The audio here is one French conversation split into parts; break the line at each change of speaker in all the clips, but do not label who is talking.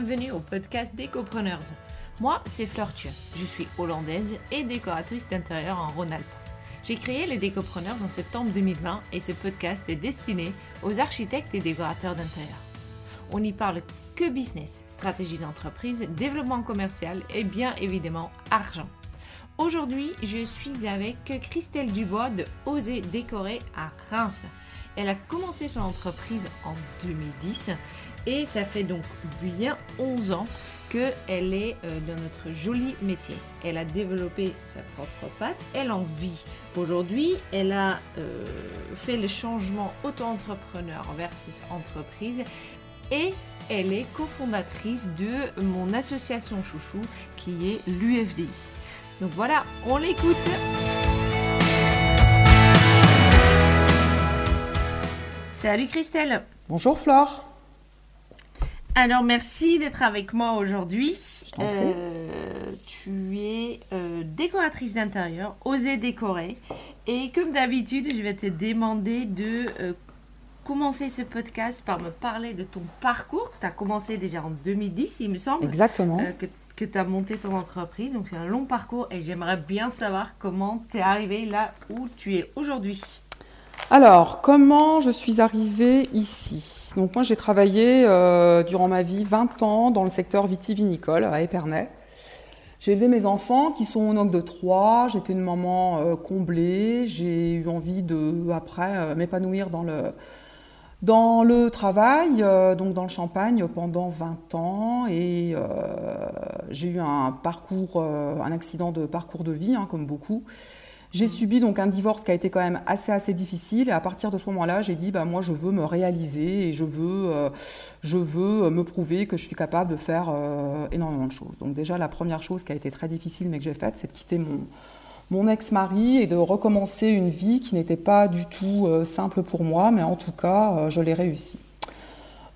bienvenue au podcast Décopreneurs. Moi, c'est Fleur Thieu. Je suis hollandaise et décoratrice d'intérieur en Rhône-Alpes. J'ai créé les Décopreneurs en septembre 2020 et ce podcast est destiné aux architectes et décorateurs d'intérieur. On n'y parle que business, stratégie d'entreprise, développement commercial et bien évidemment argent. Aujourd'hui, je suis avec Christelle Dubois de Oser Décorer à Reims. Elle a commencé son entreprise en 2010 et ça fait donc bien 11 ans qu'elle est euh, dans notre joli métier. Elle a développé sa propre patte, elle en vit. Aujourd'hui, elle a euh, fait le changement auto-entrepreneur versus entreprise et elle est cofondatrice de mon association chouchou qui est l'UFDI. Donc voilà, on l'écoute. Salut Christelle.
Bonjour Flore.
Alors merci d'être avec moi aujourd'hui. Euh, tu es euh, décoratrice d'intérieur, oser décorer. Et comme d'habitude, je vais te demander de euh, commencer ce podcast par me parler de ton parcours. Tu as commencé déjà en 2010, il me semble.
Exactement.
que que tu as monté ton entreprise. Donc c'est un long parcours et j'aimerais bien savoir comment tu es arrivé là où tu es aujourd'hui.
Alors, comment je suis arrivée ici? Donc moi j'ai travaillé euh, durant ma vie 20 ans dans le secteur vitivinicole à Épernay. J'ai élevé mes enfants qui sont au nombre de trois. J'étais une maman euh, comblée. J'ai eu envie de, après, euh, m'épanouir dans le, dans le travail, donc dans le Champagne, pendant 20 ans, et j'ai eu un parcours, un accident de parcours de vie, hein, comme beaucoup. J'ai subi donc un divorce qui a été quand même assez assez difficile, et à partir de ce moment-là, j'ai dit bah moi je veux me réaliser et je veux je veux me prouver que je suis capable de faire énormément de choses. Donc déjà la première chose qui a été très difficile mais que j'ai faite, c'est de quitter mon ex-mari et de recommencer une vie qui n'était pas du tout euh, simple pour moi, mais en tout cas, euh, je l'ai réussi.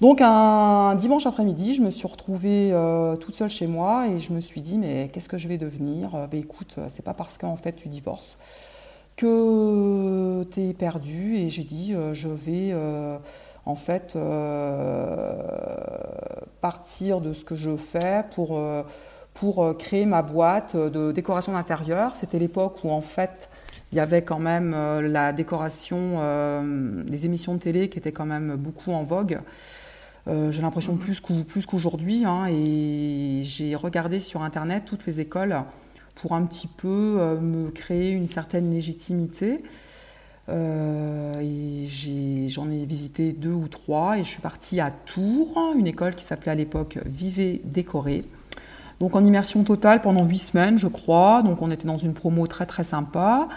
Donc un dimanche après-midi, je me suis retrouvée euh, toute seule chez moi et je me suis dit mais qu'est-ce que je vais devenir? Ben écoute, c'est pas parce qu'en fait tu divorces que tu es perdu et j'ai dit je vais en fait partir de ce que je fais pour pour euh, créer ma boîte euh, de décoration d'intérieur. C'était l'époque où en fait il y avait quand même euh, la décoration, les émissions de télé qui étaient quand même beaucoup en vogue. J'ai l'impression plus qu'aujourd'hui. Hein, et j'ai regardé sur Internet toutes les écoles pour un petit peu me créer une certaine légitimité. et j'en ai, ai, visité deux ou trois et je suis partie à Tours, une école qui s'appelait à l'époque Vivez Décoré. Donc en immersion totale pendant huit semaines, je crois. Donc on était dans une promo très très sympa.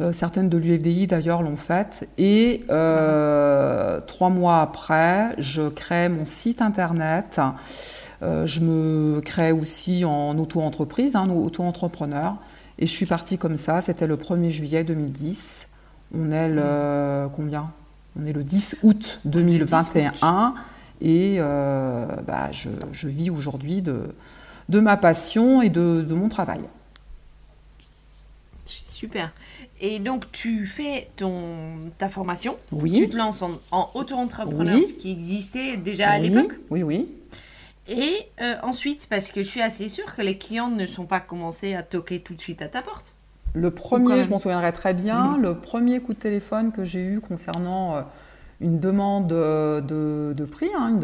Euh, certaines de l'UFDI d'ailleurs l'ont faite. Et euh, trois mois après, je crée mon site internet. Euh, je me crée aussi en auto-entreprise, hein, auto-entrepreneur. Et je suis partie comme ça. C'était le 1er juillet 2010. On est le combien? On est le 10 août 2021. Et bah, je, je, vis aujourd'hui de, de ma passion et de, mon travail.
Super. Et donc, tu fais ton, ta formation.
Oui.
Tu te lances en, auto-entrepreneur, ce qui existait déjà à l'époque.
Oui, oui.
Et euh, ensuite, parce que je suis assez sûre que les clients ne sont pas commencés à toquer tout de suite à ta porte.
Le premier, je m'en souviendrai très bien, le premier coup de téléphone que j'ai eu concernant euh, une demande de, prix, hein,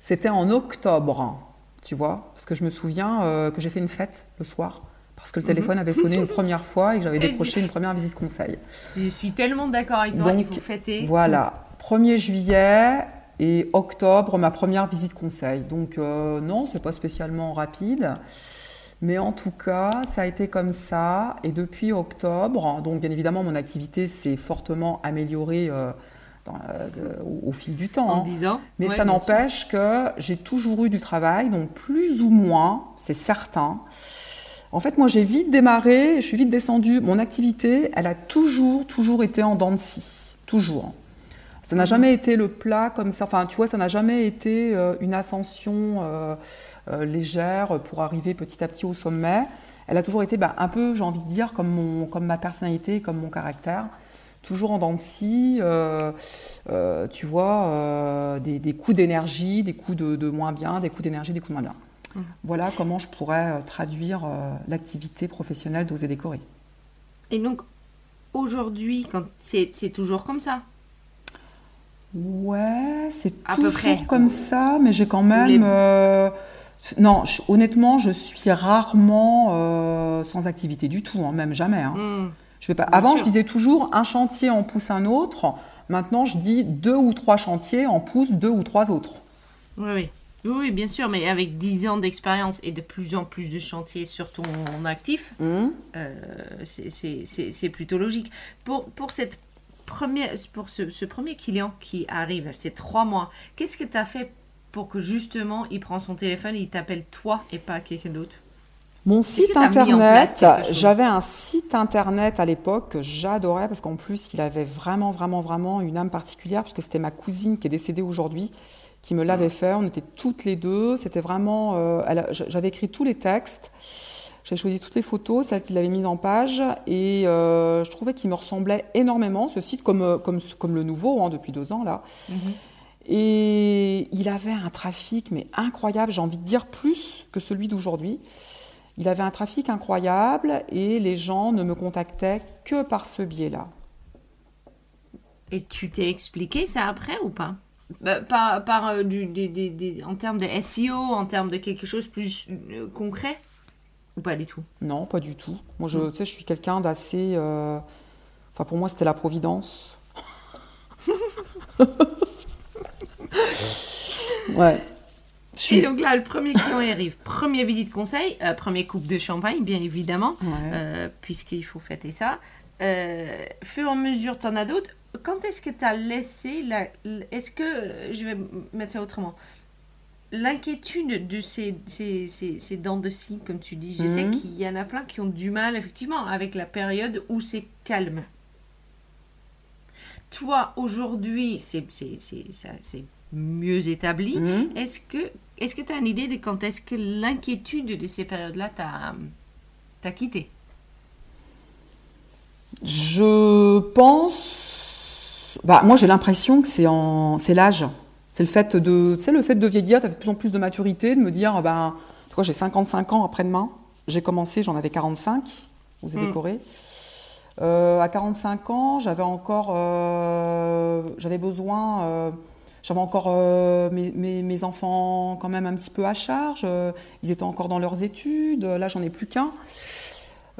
c'était en octobre tu vois. Parce que je me souviens euh, que j'ai fait une fête le soir, parce que le téléphone avait sonné une première fois et que j'avais décroché une première visite conseil.
Je suis tellement d'accord avec toi, il faut fêter.
Voilà, 1er juillet et octobre, ma première visite conseil. Donc euh, non, c'est pas spécialement rapide. Mais en tout cas, ça a été comme ça. Et depuis octobre, donc bien évidemment, mon activité s'est fortement améliorée euh, au, fil du temps.
Hein.
Mais ça n'empêche que j'ai toujours eu du travail, donc plus ou moins, c'est certain. En fait, moi, j'ai vite démarré, je suis vite descendue. Mon activité, elle a toujours, toujours été en dents de scie. Toujours. Ça n'a mhm. jamais été le plat comme ça. Enfin, tu vois, ça n'a jamais été euh, une ascension euh, euh, légère pour arriver petit à petit au sommet. Elle a toujours été bah, un peu, j'ai envie de dire, comme, mon, comme ma personnalité, comme mon caractère toujours en dents de scie, euh, tu vois, des, des coups d'énergie, des coups de, de moins bien, des coups d'énergie, des coups de moins bien.
Mhm.
Voilà comment je pourrais euh, traduire euh, l'activité professionnelle d'oser décorer.
Et donc, aujourd'hui, quand c'est toujours comme ça?
Ouais, c'est
À peu
toujours
près.
comme ça, mais j'ai quand
les-
même. euh, non, je- honnêtement, je suis rarement euh, sans activité du tout, hein, même jamais. hein.
Hmm.
Je vais pas. Avant,
sûr.
je disais toujours un chantier en pousse un autre. Maintenant, je dis deux ou trois chantiers en poussent deux ou trois autres.
Oui, oui. Oui, bien sûr, mais avec 10 ans d'expérience et de plus en plus de chantiers sur ton actif,
Hum.
euh, c'est- plutôt logique. Pour, pour, cette première, pour ce, ce premier client qui arrive, ces trois mois, qu'est-ce que tu as fait pour que justement il prend son téléphone et il t'appelle toi et pas quelqu'un d'autre?
Mon site internet, j'avais un site internet à l'époque que j'adorais parce qu'en plus, il avait vraiment, vraiment, vraiment une âme particulière puisque c'était ma cousine qui est décédée aujourd'hui qui me l'avait fait. On était toutes les deux. C'était vraiment. euh, j'avais écrit tous les textes. J'ai choisi toutes les photos, celles qu'il avait mises en page, et euh, je trouvais qu'il me ressemblait énormément, ce site, comme, euh, comme, comme le nouveau, hein, depuis deux ans, là. Et il avait un trafic, mais incroyable, j'ai envie de dire plus que celui d'aujourd'hui. Il avait un trafic incroyable et les gens ne me contactaient que par ce biais-là.
Et tu t'es expliqué ça après ou pas? Par, par euh, du, des, des- des- en termes de SEO, en termes de quelque chose plus euh, concret? Ou pas du tout?
Non, pas du tout. Moi, je,
Mm.
tu sais, je suis quelqu'un d'assez. euh, Enfin, pour moi, c'était la providence. ouais. Suis-
Et donc là, le premier client arrive. Première visite conseil, euh, premier coupe de champagne, bien évidemment,
Ouais.
euh, puisqu'il faut fêter ça. Euh, fur et à mesure, tu en as d'autres. Quand est-ce que tu as laissé la. Est-ce que. Je vais mettre ça autrement. L'inquiétude de ces, ces, ces, ces dents de scie, comme tu dis, je sais
Mhm.
qu'il y en a plein qui ont du mal, effectivement, avec la période où c'est calme. Toi, aujourd'hui, c'est mieux établi.
Mhm.
Est-ce que est-ce que tu as une idée de quand est-ce que l'inquiétude de ces périodes-là t'a t'a quitté?
Je pense. Bah, moi, j'ai l'impression que c'est en... c'est l'âge. C'est le fait de, sais, le fait de vieillir, de plus en plus de maturité, de me dire, ben, tu vois, j'ai 55 ans après-demain. J'ai commencé, j'en avais 45, vous avez
Mm.
décoré. Euh, à 45 ans, j'avais encore, euh, j'avais besoin, euh, j'avais encore mes, mes- mes enfants quand même un petit peu à charge. ils étaient encore dans leurs études. Là, j'en ai plus qu'un.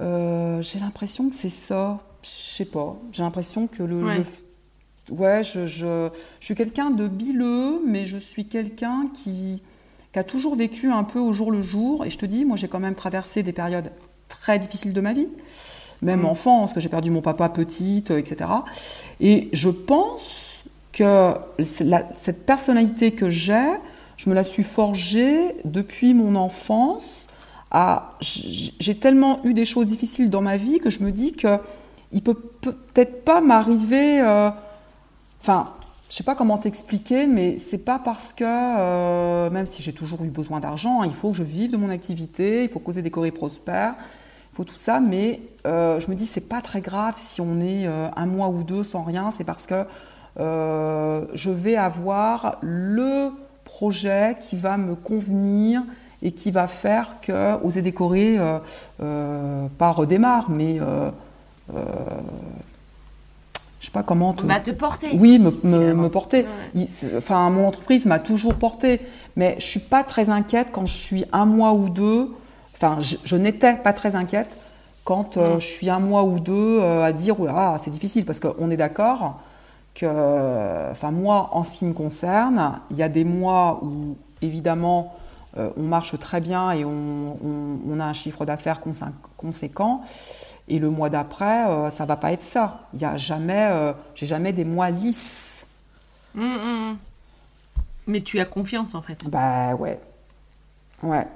Euh, j'ai l'impression que c'est ça. Je sais pas. J'ai l'impression que le.
Ouais.
le f- ouais, je, je, je suis quelqu'un de bileux, mais je suis quelqu'un qui, qui a toujours vécu un peu au jour le jour. Et je te dis, moi, j'ai quand même traversé des périodes très difficiles de ma vie. Même
Mm.
enfant, parce que j'ai perdu mon papa petite, euh, etc. Et je pense que la- cette personnalité que j'ai, je me la suis forgée depuis mon enfance. J'ai tellement eu des choses difficiles dans ma vie que je me dis que il peut peut-être pas m'arriver. euh, Enfin, je sais pas comment t'expliquer, mais c'est pas parce que, euh, même si j'ai toujours eu besoin d'argent, hein, il faut que je vive de mon activité, il faut causer des corées prospères, il faut tout ça, mais euh, je me dis c'est pas très grave si on est un mois ou deux sans rien, c'est parce que je vais avoir le projet qui va me convenir et qui va faire que Oser décorer euh, euh, pas redémarre, mais euh, euh, je sais pas comment te,
te porter.
oui, me, me- porter.
Ouais.
Il- c'est- Enfin, mon entreprise m'a toujours porté, mais je suis pas très inquiète quand je suis un mois ou deux. Enfin, je, je n'étais pas très inquiète quand euh, je suis un mois ou deux euh, à dire ah c'est difficile parce qu'on est d'accord que, enfin moi en ce qui me concerne, il y a des mois où évidemment euh, on marche très bien et on, on- on a un chiffre d'affaires consé- conséquent. Et le mois d'après, euh, ça va pas être ça. Il y a jamais, euh, j'ai jamais des mois lisses.
Hum, hum, hum. Mais tu as confiance en fait.
Bah ouais, ouais.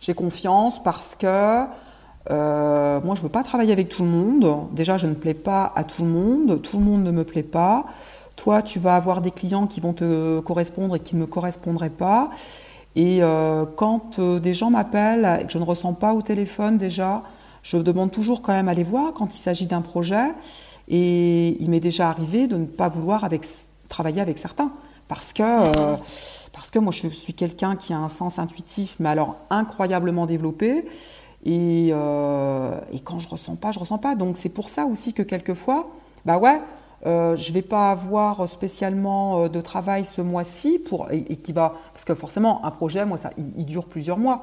J'ai confiance parce que euh, moi je veux pas travailler avec tout le monde. Déjà, je ne plais pas à tout le monde. Tout le monde ne me plaît pas. Toi, tu vas avoir des clients qui vont te correspondre et qui ne me correspondraient pas. Et euh, quand euh, des gens m'appellent et que je ne ressens pas au téléphone déjà, je demande toujours quand même à les voir quand il s'agit d'un projet. Et il m'est déjà arrivé de ne pas vouloir travailler avec certains. Parce que, euh, parce que moi, je suis quelqu'un qui a un sens intuitif, mais alors incroyablement développé. Et, et quand je ressens pas, je ressens pas. Donc c'est pour ça aussi que quelquefois, bah ouais, euh, je vais pas avoir spécialement euh, de travail ce mois-ci pour et, qui va parce que forcément un projet, moi ça, il, dure plusieurs mois.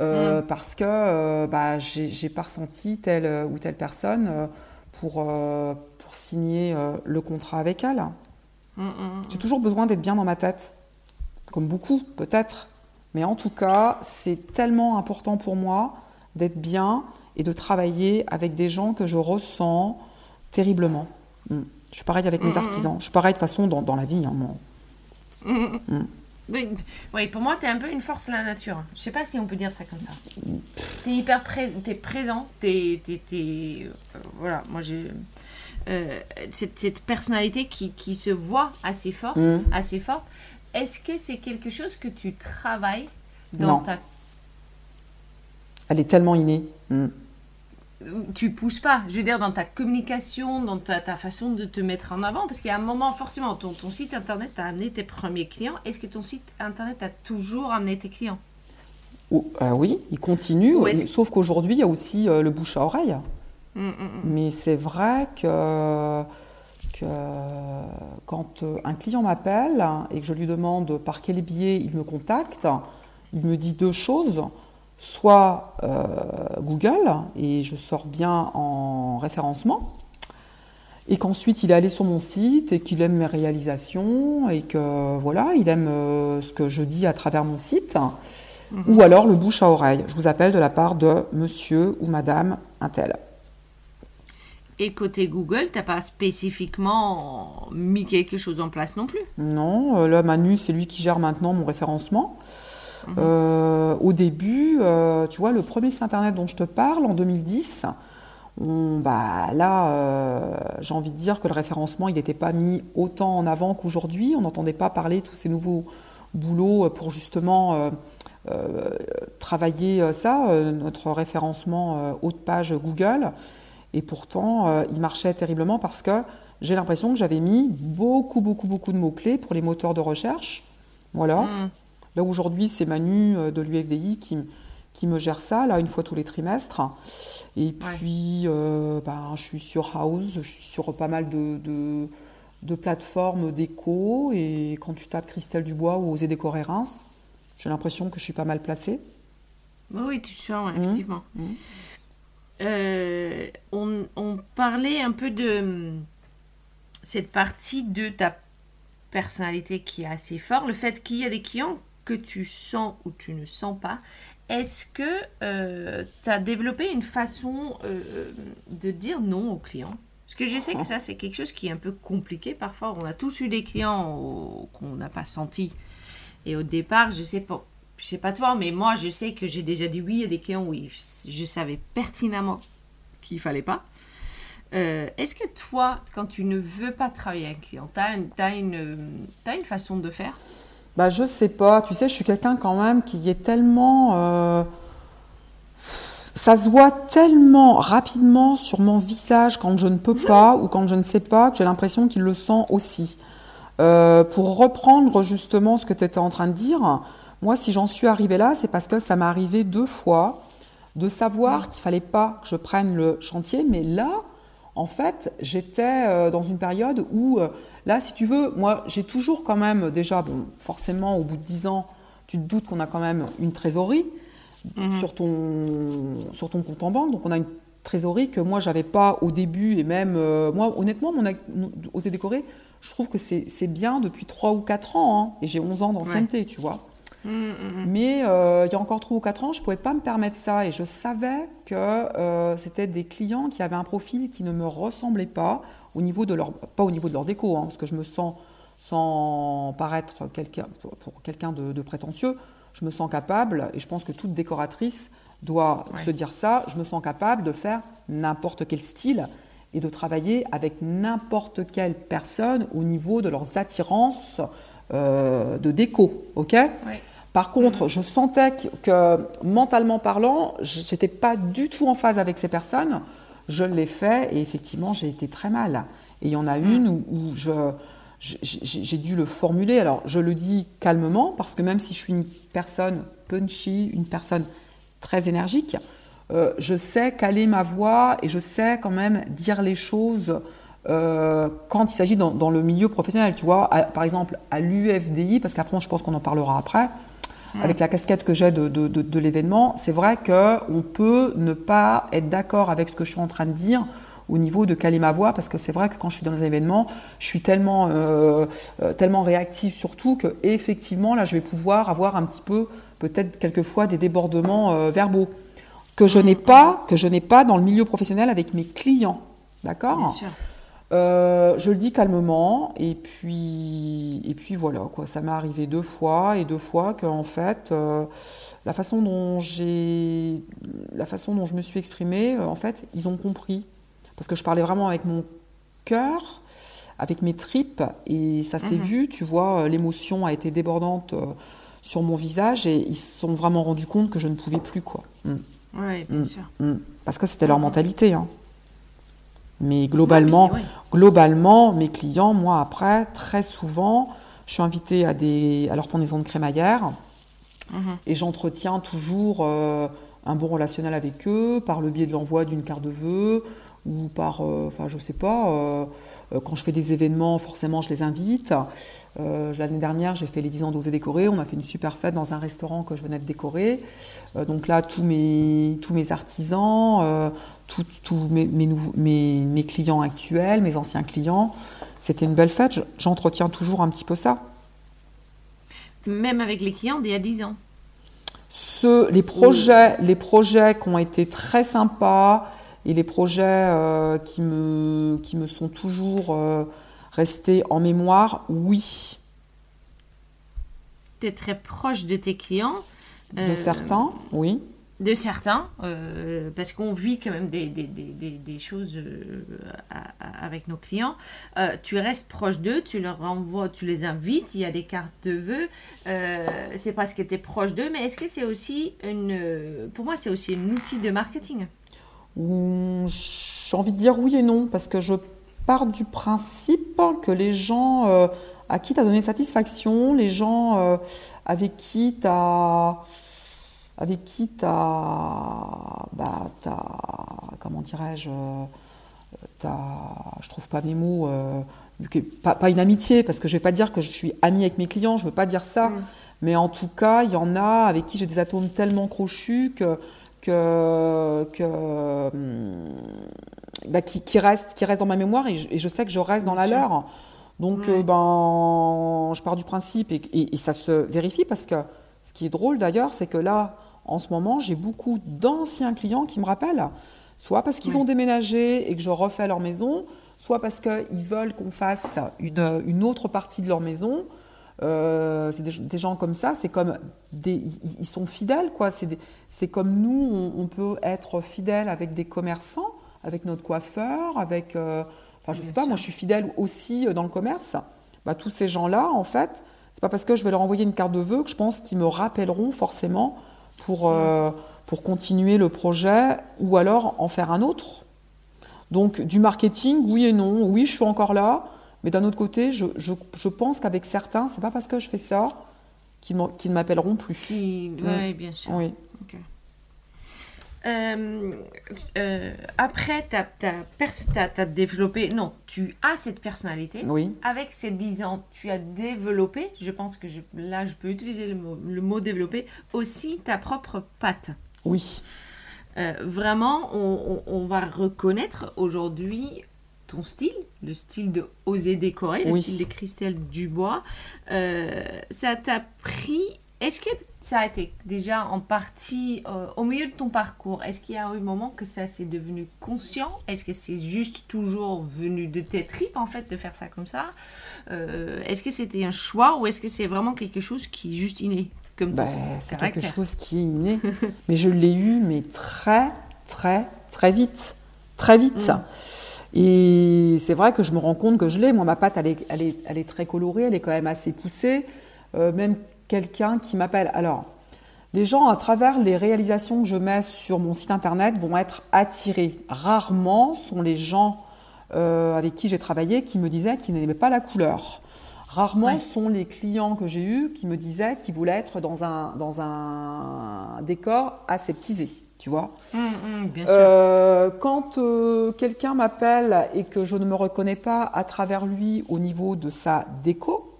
Euh, mm. Parce que bah, j'ai pas ressenti telle ou telle personne pour, pour signer le contrat avec elle. Mm, mm, j'ai toujours besoin d'être bien dans ma tête, comme beaucoup peut-être. Mais en tout cas, c'est tellement important pour moi d'être bien et de travailler avec des gens que je ressens terriblement. Mm. Je suis pareil avec mes mm, mm, artisans. Je suis pareil de façon dans, dans la vie. Hein,
Oui, pour moi, tu es un peu une force de la nature. Je sais pas si on peut dire ça comme ça. Tu es hyper présent, tu es présent, tu es, euh, voilà, moi j'ai... Euh, cette, cette, personnalité qui, qui, se voit assez fort, assez fort. Est-ce que c'est quelque chose que tu travailles dans ta
elle est tellement innée. Mm.
Tu pousses pas, je veux dire, dans ta communication, dans ta, façon de te mettre en avant, parce qu'il y a un moment, forcément, ton, ton site internet a amené tes premiers clients. Est-ce que ton site internet a toujours amené tes clients?
Euh, Oui, il continue, sauf qu'aujourd'hui, il y a aussi euh, le bouche à oreille. Mm, mm, Mais c'est vrai que, que quand euh, un client m'appelle et que je lui demande par quel biais il me contacte, il me dit deux choses soit euh, Google, et je sors bien en référencement, et qu'ensuite il est allé sur mon site et qu'il aime mes réalisations, et que voilà, il aime euh, ce que je dis à travers mon site, mhm. ou alors le bouche à oreille. Je vous appelle de la part de monsieur ou madame Intel.
Et côté Google, tu n'as pas spécifiquement mis quelque chose en place non plus?
Non, euh, là Manu, c'est lui qui gère maintenant mon référencement. Euh, au début, euh, tu vois, le premier site internet dont je te parle, en 2010, bah, là, euh, j'ai envie de dire que le référencement, il n'était pas mis autant en avant qu'aujourd'hui. On n'entendait pas parler de tous ces nouveaux boulots pour justement travailler ça, notre référencement haute page Google. Et pourtant, il marchait terriblement parce que j'ai l'impression que j'avais mis beaucoup, beaucoup, beaucoup de mots-clés pour les moteurs de recherche. Voilà. Mmh. Là aujourd'hui, c'est Manu euh, de l'UFDI qui, qui me gère ça, là, une fois tous les trimestres. Et puis, euh, ben, je suis sur House, je suis sur pas mal de, de, plateformes d'écho. Et quand tu tapes Christelle Dubois ou Oser décorer Reims, j'ai l'impression que je suis pas mal placée.
Oui, tu sens, mmh. effectivement. Mmh. Euh, on, on, parlait un peu de cette partie de ta personnalité qui est assez forte, le fait qu'il y a des clients que tu sens ou tu ne sens pas, est-ce que euh, tu as développé une façon euh, de dire non aux clients? Parce que je sais que ça, c'est quelque chose qui est un peu compliqué parfois. On a tous eu des clients qu'on n'a pas senti. Et au départ, je sais pas, je sais pas toi, mais moi, je sais que j'ai déjà dit oui à des clients où je savais pertinemment qu'il fallait pas. Euh, est-ce que toi, quand tu ne veux pas travailler avec un client, tu as, as, une façon de faire?
Bah, je sais pas. Tu sais, je suis quelqu'un quand même qui est tellement. Euh, ça se voit tellement rapidement sur mon visage quand je ne peux pas ou quand je ne sais pas que j'ai l'impression qu'il le sent aussi. Euh, pour reprendre justement ce que tu étais en train de dire, moi, si j'en suis arrivée là, c'est parce que ça m'est arrivé deux fois de savoir qu'il fallait pas que je prenne le chantier, mais là, en fait, j'étais euh, dans une période où Là, si tu veux, moi, j'ai toujours quand même, déjà, bon, forcément, au bout de 10 ans, tu te doutes qu'on a quand même une trésorerie mhm. sur, ton, sur ton compte en banque. Donc, on a une trésorerie que moi, j'avais pas au début. Et même, euh, moi, honnêtement, mon, Oser décorer, je trouve que c'est bien depuis 3 ou 4 ans. Hein, et j'ai 11 ans d'ancienneté, tu vois. Mhm, mhm. Mais euh, il y a encore 3 ou 4 ans, je ne pouvais pas me permettre ça. Et je savais que euh, c'était des clients qui avaient un profil qui ne me ressemblait pas au niveau de leur, pas au niveau de leur déco, hein, parce que je me sens, sans paraître quelqu'un, pour, quelqu'un de, prétentieux, je me sens capable, et je pense que toute décoratrice doit se dire ça, je me sens capable de faire n'importe quel style et de travailler avec n'importe quelle personne au niveau de leurs attirances euh, de déco, ok? Par contre, je sentais que, mentalement parlant, j'étais pas du tout en phase avec ces personnes je l'ai fait et effectivement, j'ai été très mal. Et il y en a une où, où je, j'ai dû le formuler. Alors, je le dis calmement parce que même si je suis une personne punchy, une personne très énergique, euh, je sais caler ma voix et je sais quand même dire les choses euh, quand il s'agit dans, le milieu professionnel. Tu vois, par exemple, à l'UFDI, parce qu'après, je pense qu'on en parlera après, avec la casquette que j'ai de, de, de l'événement, c'est vrai qu'on peut ne pas être d'accord avec ce que je suis en train de dire au niveau de caler ma voix, parce que c'est vrai que quand je suis dans un événement, je suis tellement, euh, euh, tellement réactive surtout que effectivement là, je vais pouvoir avoir un petit peu, peut-être quelquefois, des débordements euh, verbaux que je n'ai pas, que je n'ai pas dans le milieu professionnel avec mes clients, d'accord? Je le dis calmement et puis et puis voilà quoi. Ça m'est arrivé deux fois et deux fois que en fait la façon dont j'ai la façon dont je me suis exprimée, en fait, ils ont compris parce que je parlais vraiment avec mon cœur, avec mes tripes, et ça s'est mhm. vu, tu vois, euh, l'émotion a été débordante euh, sur mon visage, et ils se sont vraiment rendus compte que je ne pouvais plus, quoi.
Mm. Oui, bien mm. sûr. Mm.
Parce que c'était leur mhm. mentalité, hein. Mais globalement, globalement, mes clients, moi après, très souvent, je suis invitée à, des, à leur pendaison de crémaillère mhm. et j'entretiens toujours euh, un bon relationnel avec eux par le biais de l'envoi d'une carte de vœux, ou par, euh, enfin je sais pas, euh, euh, quand je fais des événements, forcément je les invite. L'année dernière, j'ai fait les 10 ans d'oser décorer. On a fait une super fête dans un restaurant que je venais de décorer. donc là, tous mes, tous mes artisans, tous mes, mes, mes, clients actuels, mes anciens clients, c'était une belle fête. J'entretiens toujours un petit peu ça.
Même avec les clients d'il y a 10 ans
Ce, les, projets, les projets qui ont été très sympas, et les projets euh, qui, me, qui me sont toujours euh, restés en mémoire, oui.
Tu es très proche de tes clients.
De euh, certains, oui.
De certains, parce qu'on vit quand même des, des, des, des choses avec nos clients. tu restes proche d'eux, tu leur envoies, tu les invites, il y a des cartes de vœux. c'est parce que tu es proche d'eux, mais est-ce que c'est aussi une. Pour moi, c'est aussi un outil de marketing?
J'ai envie de dire oui et non, parce que je pars du principe que les gens euh, à qui tu as donné satisfaction, les gens euh, avec qui tu as. Avec qui tu as, bah, Comment dirais-je Je trouve pas mes mots. Euh, pas, pas, une amitié, parce que je vais pas dire que je suis amie avec mes clients, je veux pas dire ça. Mm. Mais en tout cas, il y en a avec qui j'ai des atomes tellement crochus que que, que hum, bah, qui, qui, reste, qui reste dans ma mémoire et je, sais que je reste dans la leur. Donc, euh, ben, je pars du principe et, et, ça se vérifie parce que ce qui est drôle d'ailleurs, c'est que là, en ce moment, j'ai beaucoup d'anciens clients qui me rappellent, soit parce qu'ils ont déménagé et que je refais leur maison, soit parce qu'ils veulent qu'on fasse une, une, autre partie de leur maison. Euh, c'est des, gens comme ça, c'est comme des, ils sont fidèles, quoi. C'est comme nous, on, peut être fidèle avec des commerçants, avec notre coiffeur, avec, euh, enfin, je sais pas, moi, je suis fidèle aussi euh, dans le commerce. Bah, tous ces gens-là, en fait, c'est pas parce que je vais leur envoyer une carte de vœux que je pense qu'ils me rappelleront forcément pour pour continuer le projet ou alors en faire un autre. Donc du marketing, oui et non. Oui, je suis encore là. Mais d'un autre côté, je, je, je pense qu'avec certains, c'est pas parce que je fais ça qu'ils ne m'appelleront plus.
Oui, mm. bien sûr. Oui. Euh, euh, après, tu as, développé, non, tu as cette personnalité.
Oui.
Avec ces 10 ans, tu as développé, je pense que je, là, je peux utiliser le mot, le mot développer, aussi ta propre patte.
Oui.
Euh, vraiment, on, on, va reconnaître aujourd'hui ton style, le style de oser décorer, le style de Christelle Dubois. Euh, ça t'a pris. Est-ce que ça a été déjà en partie euh, au milieu de ton parcours Est-ce qu'il y a eu un moment que ça s'est devenu conscient? Est-ce que c'est juste toujours venu de tes tripes en fait de faire ça comme ça? Euh, Est-ce que c'était un choix ou est-ce que c'est vraiment quelque chose qui est juste inné comme
bah, C'est quelque chose qui est inné, mais je l'ai eu mais très très très vite, très vite. ça. Et c'est vrai que je me rends compte que je l'ai. Moi, ma pâte, elle est, très colorée, elle est quand même assez poussée. Euh, même quelqu'un qui m'appelle. Alors, Les gens, à travers les réalisations que je mets sur mon site internet, vont être attirés. Rarement sont les gens euh, avec qui j'ai travaillé qui me disaient qu'ils n'aimaient pas la couleur. Rarement sont les clients que j'ai eus qui me disaient qu'ils voulaient être dans un, dans un décor aseptisé, tu vois.
Hum, hum, bien
Euh, quand euh, quelqu'un m'appelle et que je ne me reconnais pas à travers lui au niveau de sa déco,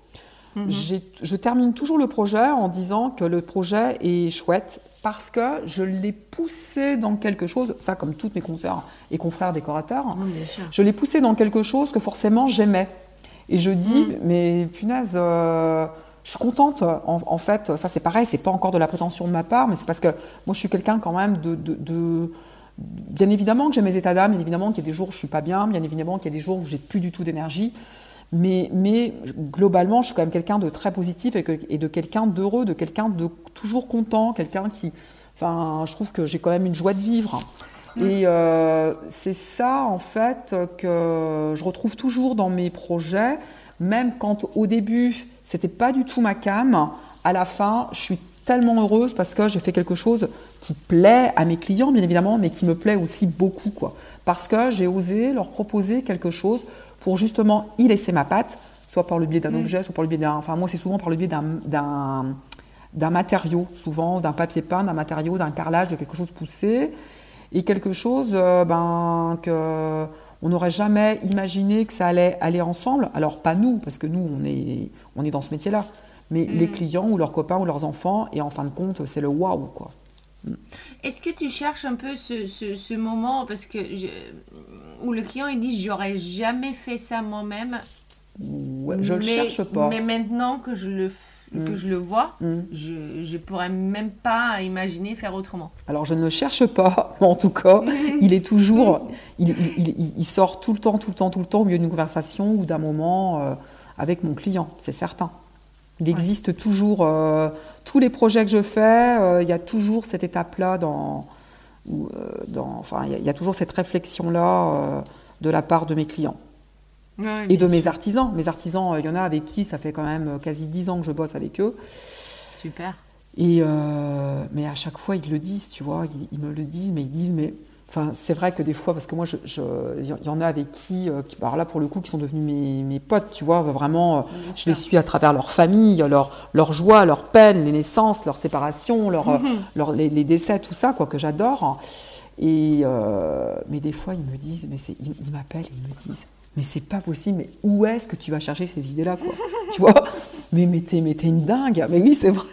j'ai- je termine toujours le projet en disant que le projet est chouette parce que je l'ai poussé dans quelque chose, ça comme toutes mes consoeurs et confrères décorateurs,
Hum, bien sûr.
je l'ai poussé dans quelque chose que forcément j'aimais. Et je dis,
Mm.
mais punaise, euh, je suis contente. En, en fait, ça c'est pareil, c'est pas encore de la prétention de ma part, mais c'est parce que moi je suis quelqu'un quand même de, de- de- Bien évidemment que j'ai mes états d'âme, bien évidemment qu'il y a des jours où je suis pas bien, bien évidemment qu'il y a des jours où j'ai plus du tout d'énergie. Mais, mais globalement, je suis quand même quelqu'un de très positif et, que- et de quelqu'un d'heureux, de quelqu'un de toujours content, quelqu'un qui. Enfin, je trouve que j'ai quand même une joie de vivre. Et euh, c'est ça, en fait, que je retrouve toujours dans mes projets, même quand au début, c'était pas du tout ma cam. À la fin, je suis tellement heureuse parce que j'ai fait quelque chose qui plaît à mes clients, bien évidemment, mais qui me plaît aussi beaucoup, quoi. Parce que j'ai osé leur proposer quelque chose pour justement y laisser ma patte, soit par le biais d'un objet, soit par le biais d'un. Enfin, moi, c'est souvent par le biais d'un d'un matériau, souvent d'un papier peint, d'un matériau, d'un carrelage, de quelque chose poussé, et quelque chose euh, ben, que on n'aurait jamais imaginé que ça allait aller ensemble. Alors pas nous, parce que nous on est on est dans ce métier-là, mais les clients ou leurs copains ou leurs enfants, et en fin de compte c'est le waouh quoi.
Est-ce que tu cherches un peu ce, ce- ce moment parce que je- où le client il dit j'aurais jamais fait ça moi-même.
Ouais, je le
mais-
cherche pas.
Mais maintenant que je le f-
Mm.
que je le vois,
Mm.
je je pourrais même pas imaginer faire autrement.
Alors je ne le cherche pas, en tout cas, il est toujours, il, il- il- il sort tout le temps, tout le temps, tout le temps au milieu d'une conversation ou d'un moment euh, avec mon client, c'est certain. Il existe toujours, euh, tous les projets que je fais, euh, il y a toujours cette étape-là dans, où, dans- enfin, il y a- il y, a toujours cette réflexion-là de la part de mes clients
Ouais,
et de mes artisans. Mes artisans, euh, il y en a avec qui ça fait quand même euh, quasi dix ans que je bosse avec eux.
Super.
Et euh, mais à chaque fois, ils le disent, tu vois, ils, ils me le disent, mais ils disent, mais enfin, c'est vrai que des fois, parce que moi, il y en a avec qui, euh, qui- alors là pour le coup, qui sont devenus mes, mes potes, tu vois, vraiment, euh, je les suis à travers leur famille, leur, leur joie, leur peine, les naissances, leur séparation, leur, leur- les, les décès, tout ça, quoi, que j'adore. Et mais des fois, ils me disent, mais ils, ils m'appellent et ils me disent, mais c'est pas possible, mais où est-ce que tu vas chercher ces idées-là, quoi? Tu vois? Mais mais t'es, une dingue. Mais oui, c'est vrai.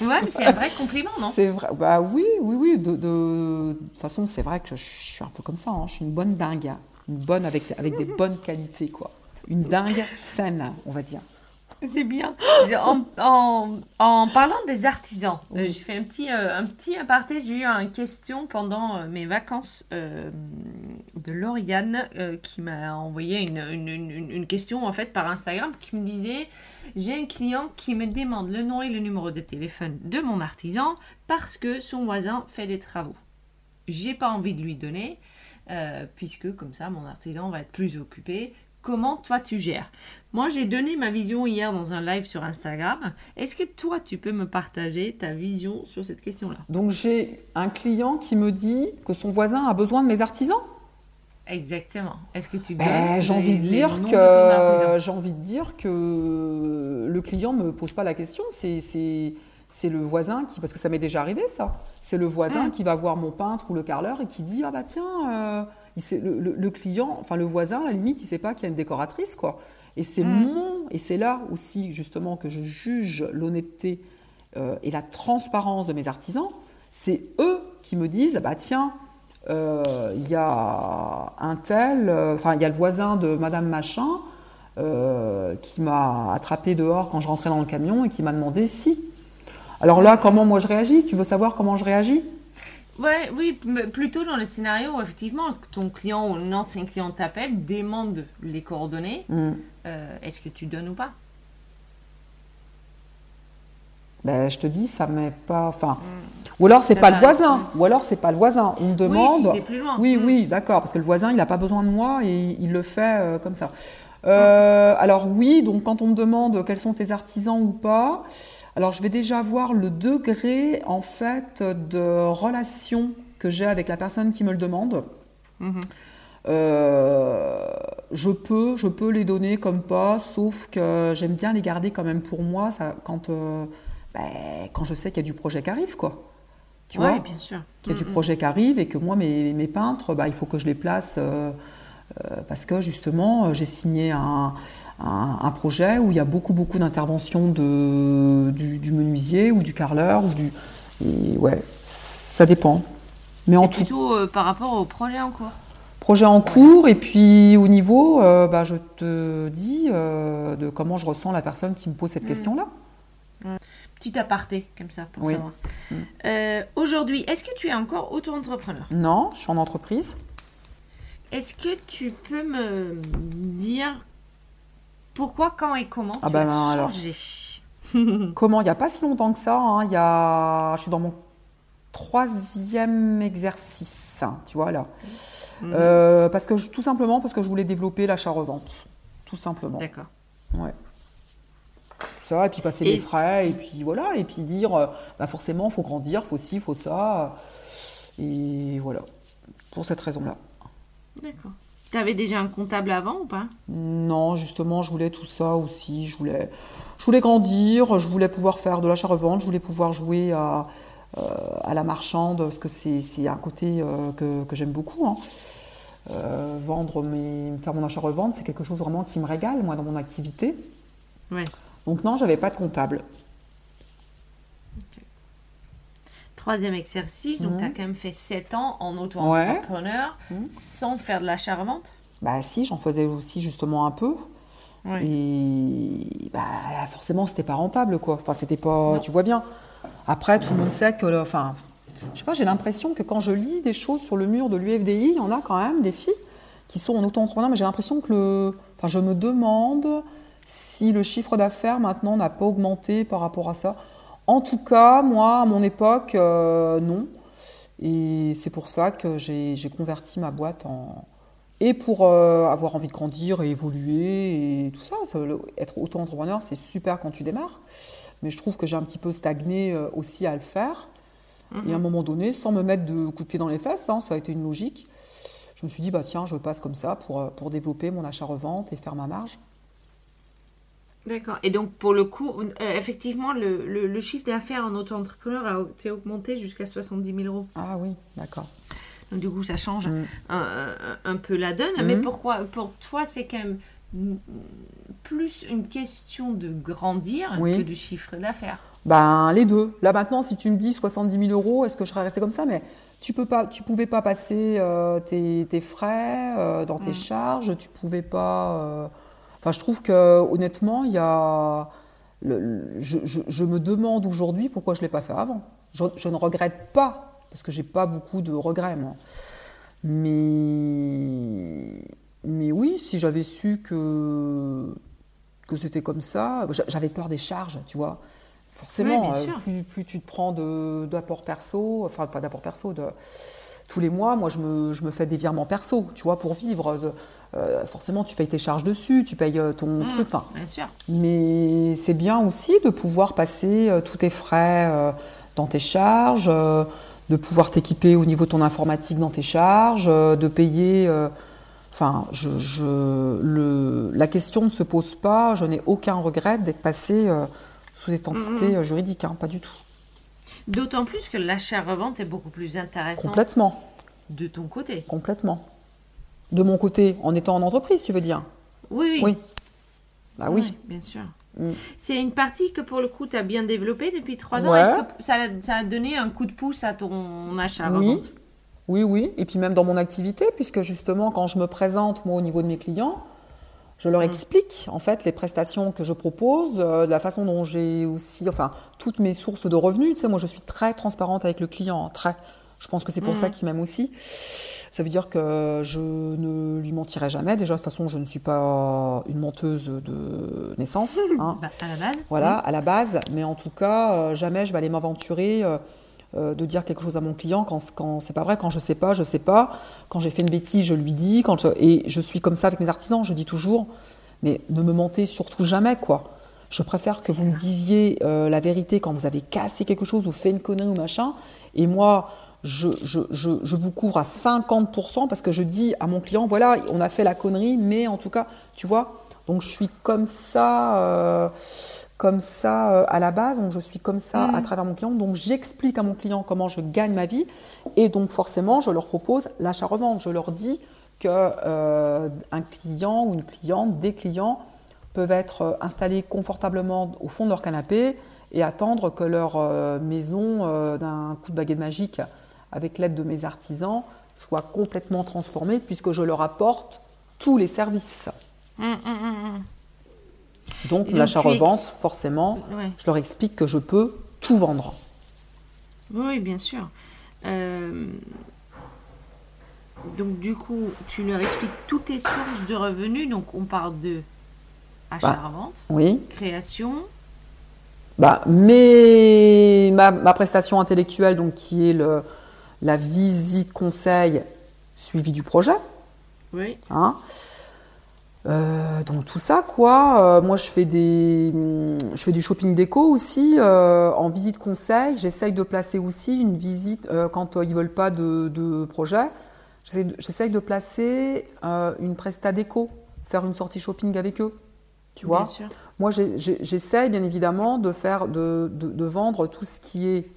Ouais, mais c'est un vrai compliment, non?
C'est vrai. Bah oui, oui, oui. De, de, de toute façon, c'est vrai que je, suis un peu comme ça. hein. Je suis une bonne dingue. Une bonne avec, avec des bonnes qualités, quoi. Une dingue saine, on va dire.
C'est bien. En, parlant des artisans, euh, j'ai fait un petit, euh, un petit aparté. J'ai eu une question pendant euh, mes vacances de Lauriane qui m'a envoyé une, une, question en fait par Instagram qui me disait J'ai un client qui me demande le nom et le numéro de téléphone de mon artisan parce que son voisin fait des travaux. J'ai pas envie de lui donner puisque comme ça mon artisan va être plus occupé. Comment toi tu gères Moi j'ai donné ma vision hier dans un live sur Instagram. Est-ce que toi tu peux me partager ta vision sur cette question-là?
Donc j'ai un client qui me dit que son voisin a besoin de mes artisans.
Exactement. Est-ce que tu
Ben, j'ai envie de dire que
artisan?
j'ai envie de dire que le client me pose pas la question. C'est c'est c'est le voisin qui parce que ça m'est déjà arrivé ça. C'est le voisin
Mm.
qui va voir mon peintre ou le carreleur et qui dit ah bah tiens euh, il sait- le, le- le client enfin le voisin à la limite il sait pas qu'il y a une décoratrice quoi. Et c'est
Mm.
mon et c'est là aussi justement que je juge l'honnêteté euh, et la transparence de mes artisans. C'est eux qui me disent bah tiens euh, il y a un tel, euh, enfin il y a le voisin de Madame Machin qui m'a attrapé dehors quand je rentrais dans le camion et qui m'a demandé si. Alors là, comment moi je réagis? Tu veux savoir comment je réagis?
Ouais, oui, mais plutôt dans le scénario où effectivement ton client ou un ancien client t'appelle, demande les coordonnées.
Hmm.
euh, Est-ce que tu donnes ou pas?
Ben, je te dis, ça m'est pas. Enfin, ou alors c'est pas le voisin, ou alors c'est pas le voisin. On me demande.
Oui, si plus loin.
Oui,
Mm.
oui, d'accord, parce que le voisin, il n'a pas besoin de moi et il le fait euh, comme ça. Euh, alors oui, donc quand on me demande quels sont tes artisans ou pas, Alors, je vais déjà voir le degré, en fait, de relation que j'ai avec la personne qui me le demande.
Mhm.
Euh, je peux, je peux les donner comme pas, sauf que j'aime bien les garder quand même pour moi, ça, quand, euh, ben, quand je sais qu'il y a du projet qui arrive, quoi. Tu
Ouais,
vois
bien sûr.
qu'il y a du
Mhm.
projet qui arrive et que moi, mes, mes peintres, bah, il faut que je les place euh, parce que justement, euh, j'ai signé un, un- un projet où il y a beaucoup, beaucoup d'interventions du, du menuisier ou du carreleur. Ou du, et ouais, ça dépend. Mais en
C'est
tout
plutôt euh, par rapport au projet en cours.
projet en cours et puis au niveau, euh, bah, je te dis euh, de comment je ressens la personne qui me pose cette question-là.
Petit aparté, comme ça, pour
Oui.
savoir.
Mm.
Euh, Aujourd'hui, est-ce que tu es encore auto-entrepreneur?
Non, je suis en entreprise.
Est-ce que tu peux me dire pourquoi, quand et comment
Ah
tu
bah
as
non, alors.
changé?
Comment? Il n'y a pas si longtemps que ça. hein, il y a... Je suis dans mon troisième exercice, hein, tu vois là.
Mhm.
Euh, parce que je- tout simplement parce que je voulais développer l'achat-revente, tout simplement.
D'accord.
Ouais. Ça et puis passer
Et-
les frais et puis voilà et puis dire euh, bah forcément faut grandir, faut ci, faut ça et voilà pour cette raison-là.
D'accord. Tu avais déjà un comptable avant ou pas?
Non, justement, je voulais tout ça aussi. Je voulais, je voulais grandir, je voulais pouvoir faire de l'achat-revente, je voulais pouvoir jouer à, euh, à la marchande, parce que c'est un côté euh, que, que j'aime beaucoup. hein. Euh, vendre mes, faire mon achat-revente, c'est quelque chose vraiment qui me régale, moi, dans mon activité.
Ouais.
Donc non, j'avais pas de comptable.
Troisième exercice, donc
Mhm.
tu as quand même fait 7 ans en auto-entrepreneur
Mhm.
sans faire de l'achat-revente
Bah si, j'en faisais aussi justement un peu.
Ouais.
Et bah, forcément, c'était pas rentable, quoi. Enfin, c'était pas.
Non.
Tu vois bien. Après, tout le monde sait que. le- Enfin, je sais pas, j'ai l'impression que quand je lis des choses sur le mur de l'UFDI, il y en a quand même des filles qui sont en auto-entrepreneur, mais j'ai l'impression que le. Enfin, je me demande si le chiffre d'affaires maintenant n'a pas augmenté par rapport à ça. En tout cas, moi, à mon époque, euh, non. Et c'est pour ça que j'ai converti ma boîte en, et pour euh, avoir envie de grandir et évoluer et tout ça. ça, le- être auto-entrepreneur, c'est super quand tu démarres. Mais je trouve que j'ai un petit peu stagné euh, aussi à le faire. Et à un moment donné, sans me mettre de coup de pied dans les fesses, hein, ça a été une logique. Je me suis dit, bah tiens, je passe comme ça pour, pour développer mon achat-revente et faire ma marge.
D'accord. Et donc, pour le coup, euh, effectivement, le, le- le chiffre d'affaires en auto-entrepreneur a été augmenté jusqu'à 70 000 euros.
Ah oui, d'accord.
Donc, du coup, ça change
Mm.
un, peu la donne. Mais pourquoi Pour toi, c'est quand même mm, plus une question de grandir
Oui.
que du chiffre d'affaires?
Ben, les deux. Là maintenant, si tu me dis 70 000 euros, est-ce que je serais restée comme ça? Mais tu peux pas, tu pouvais pas passer euh, tes, tes frais euh, dans tes
Mm.
charges. Tu pouvais pas. Enfin, je trouve que honnêtement, il y a. le- le- je, je- je me demande aujourd'hui pourquoi je l'ai pas fait avant. Je, je ne regrette pas parce que j'ai pas beaucoup de regrets moi. Mais mais oui, si j'avais su que que c'était comme ça, j'a- j'avais peur des charges, tu vois. Forcément, euh, plus, plus tu te prends d'apport perso, enfin pas d'apport perso, de, tous les mois, moi je me, je me fais des virements perso, tu vois, pour vivre. de- euh, forcément, tu payes tes charges dessus, tu payes euh, ton
Mm.
truc, enfin.
Bien sûr.
Mais c'est bien aussi de pouvoir passer euh, tous tes frais euh, dans tes charges, de pouvoir t'équiper au niveau de ton informatique dans tes charges, de payer. Enfin, je, je- le- la question ne se pose pas. Je n'ai aucun regret d'être passé sous cette entité
Mhm.
euh, juridique, hein, pas du tout.
D'autant plus que l'achat-revente est beaucoup plus intéressant
Complètement,
de ton côté.
complètement. De mon côté, en étant en entreprise, tu veux dire
Oui, oui.
Oui. Bah oui.
bien sûr.
Mm.
C'est une partie que pour le coup, tu as bien développée depuis trois ans.
Ouais.
Est-ce que ça, a- ça a donné un coup de pouce à ton achat-revente
Oui. Oui, oui. Et puis même dans mon activité, puisque justement, quand je me présente, moi, au niveau de mes clients, je leur
Mm.
explique, en fait, les prestations que je propose, euh, la façon dont j'ai aussi, enfin, toutes mes sources de revenus. Tu sais, moi, je suis très transparente avec le client, très. Je pense que c'est pour
Mhm.
ça qu'il m'aime aussi. Ça veut dire que je ne lui mentirai jamais. Déjà, de toute façon, je ne suis pas une menteuse de naissance. hein.
Bah, à la base.
Voilà, à la base. Mais en tout cas, euh, jamais je vais aller m'aventurer euh, euh, de dire quelque chose à mon client quand, quand c'est pas vrai. Quand je sais pas, je sais pas. Quand j'ai fait une bêtise, je lui dis. Quand je- et je suis comme ça avec mes artisans. Je dis toujours, mais ne me mentez surtout jamais, quoi. Je préfère que vous me disiez euh, la vérité quand vous avez cassé quelque chose ou fait une connerie ou machin. Et moi, je, je, je, je vous couvre à 50% parce que je dis à mon client, voilà, on a fait la connerie, mais en tout cas, tu vois, donc je suis comme ça. Euh, comme ça euh, à la base, donc je suis comme ça à travers mon client, donc j'explique à mon client comment je gagne ma vie, et donc forcément je leur propose l'achat-revente. Je leur dis que euh, un client ou une cliente, des clients peuvent être euh, installés confortablement au fond de leur canapé et attendre que leur maison, d'un coup de baguette magique, avec l'aide de mes artisans, soit complètement transformée puisque je leur apporte tous les services. Hum, hum, hum, donc l'achat-revente, forcément, je leur explique que je peux tout vendre.
Oui, bien sûr. Donc du coup, tu leur expliques toutes tes sources de revenus. Donc on parle de achat-revente,
bah, oui.
création.
Bah, mais ma, prestation intellectuelle, donc qui est le, la visite conseil suivi du projet.
Oui.
Hein euh, donc tout ça quoi. Euh, moi je fais des, je fais du shopping déco aussi euh, en visite conseil. J'essaye de placer aussi une visite quand ils veulent pas de, de projet. J'essaye de placer une presta déco, faire une sortie shopping avec eux. Tu vois Moi, j'essaye bien évidemment de faire, de, de, vendre tout ce qui est,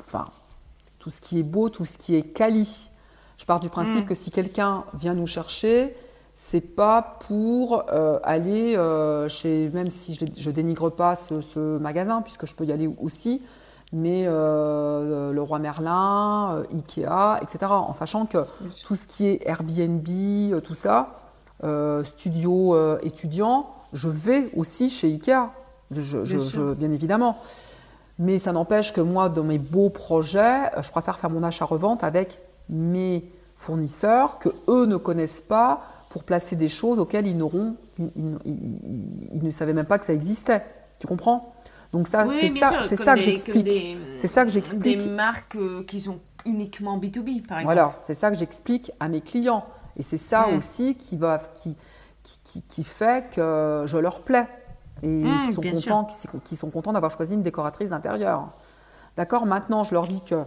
enfin, tout ce qui est beau, tout ce qui est quali. Je pars du principe mm. que si quelqu'un vient nous chercher, c'est pas pour euh, aller euh, chez, même si je, je dénigre pas ce, ce, magasin, puisque je peux y aller aussi, mais euh, le roi Merlin, Ikea, etc. En sachant que tout ce qui est Airbnb, tout ça, studio étudiant, je vais aussi chez Ikea, bien, évidemment. Mais ça n'empêche que moi, dans mes beaux projets, je préfère faire mon achat-revente avec mes fournisseurs que eux ne connaissent pas pour placer des choses auxquelles ils n'auront, ils ne savaient même pas que ça existait. Tu comprends? Donc ça, c'est ça, c'est ça, que j'explique. C'est ça que j'explique.
Des marques euh, qui sont uniquement B2B, par exemple.
Voilà, c'est ça que j'explique à mes clients. Et c'est ça hmm. aussi qui, va, qui, qui, qui, fait que je leur plais. Et qui, sont contents, qui, sont contents d'avoir choisi une décoratrice d'intérieur. D'accord Maintenant, je leur dis que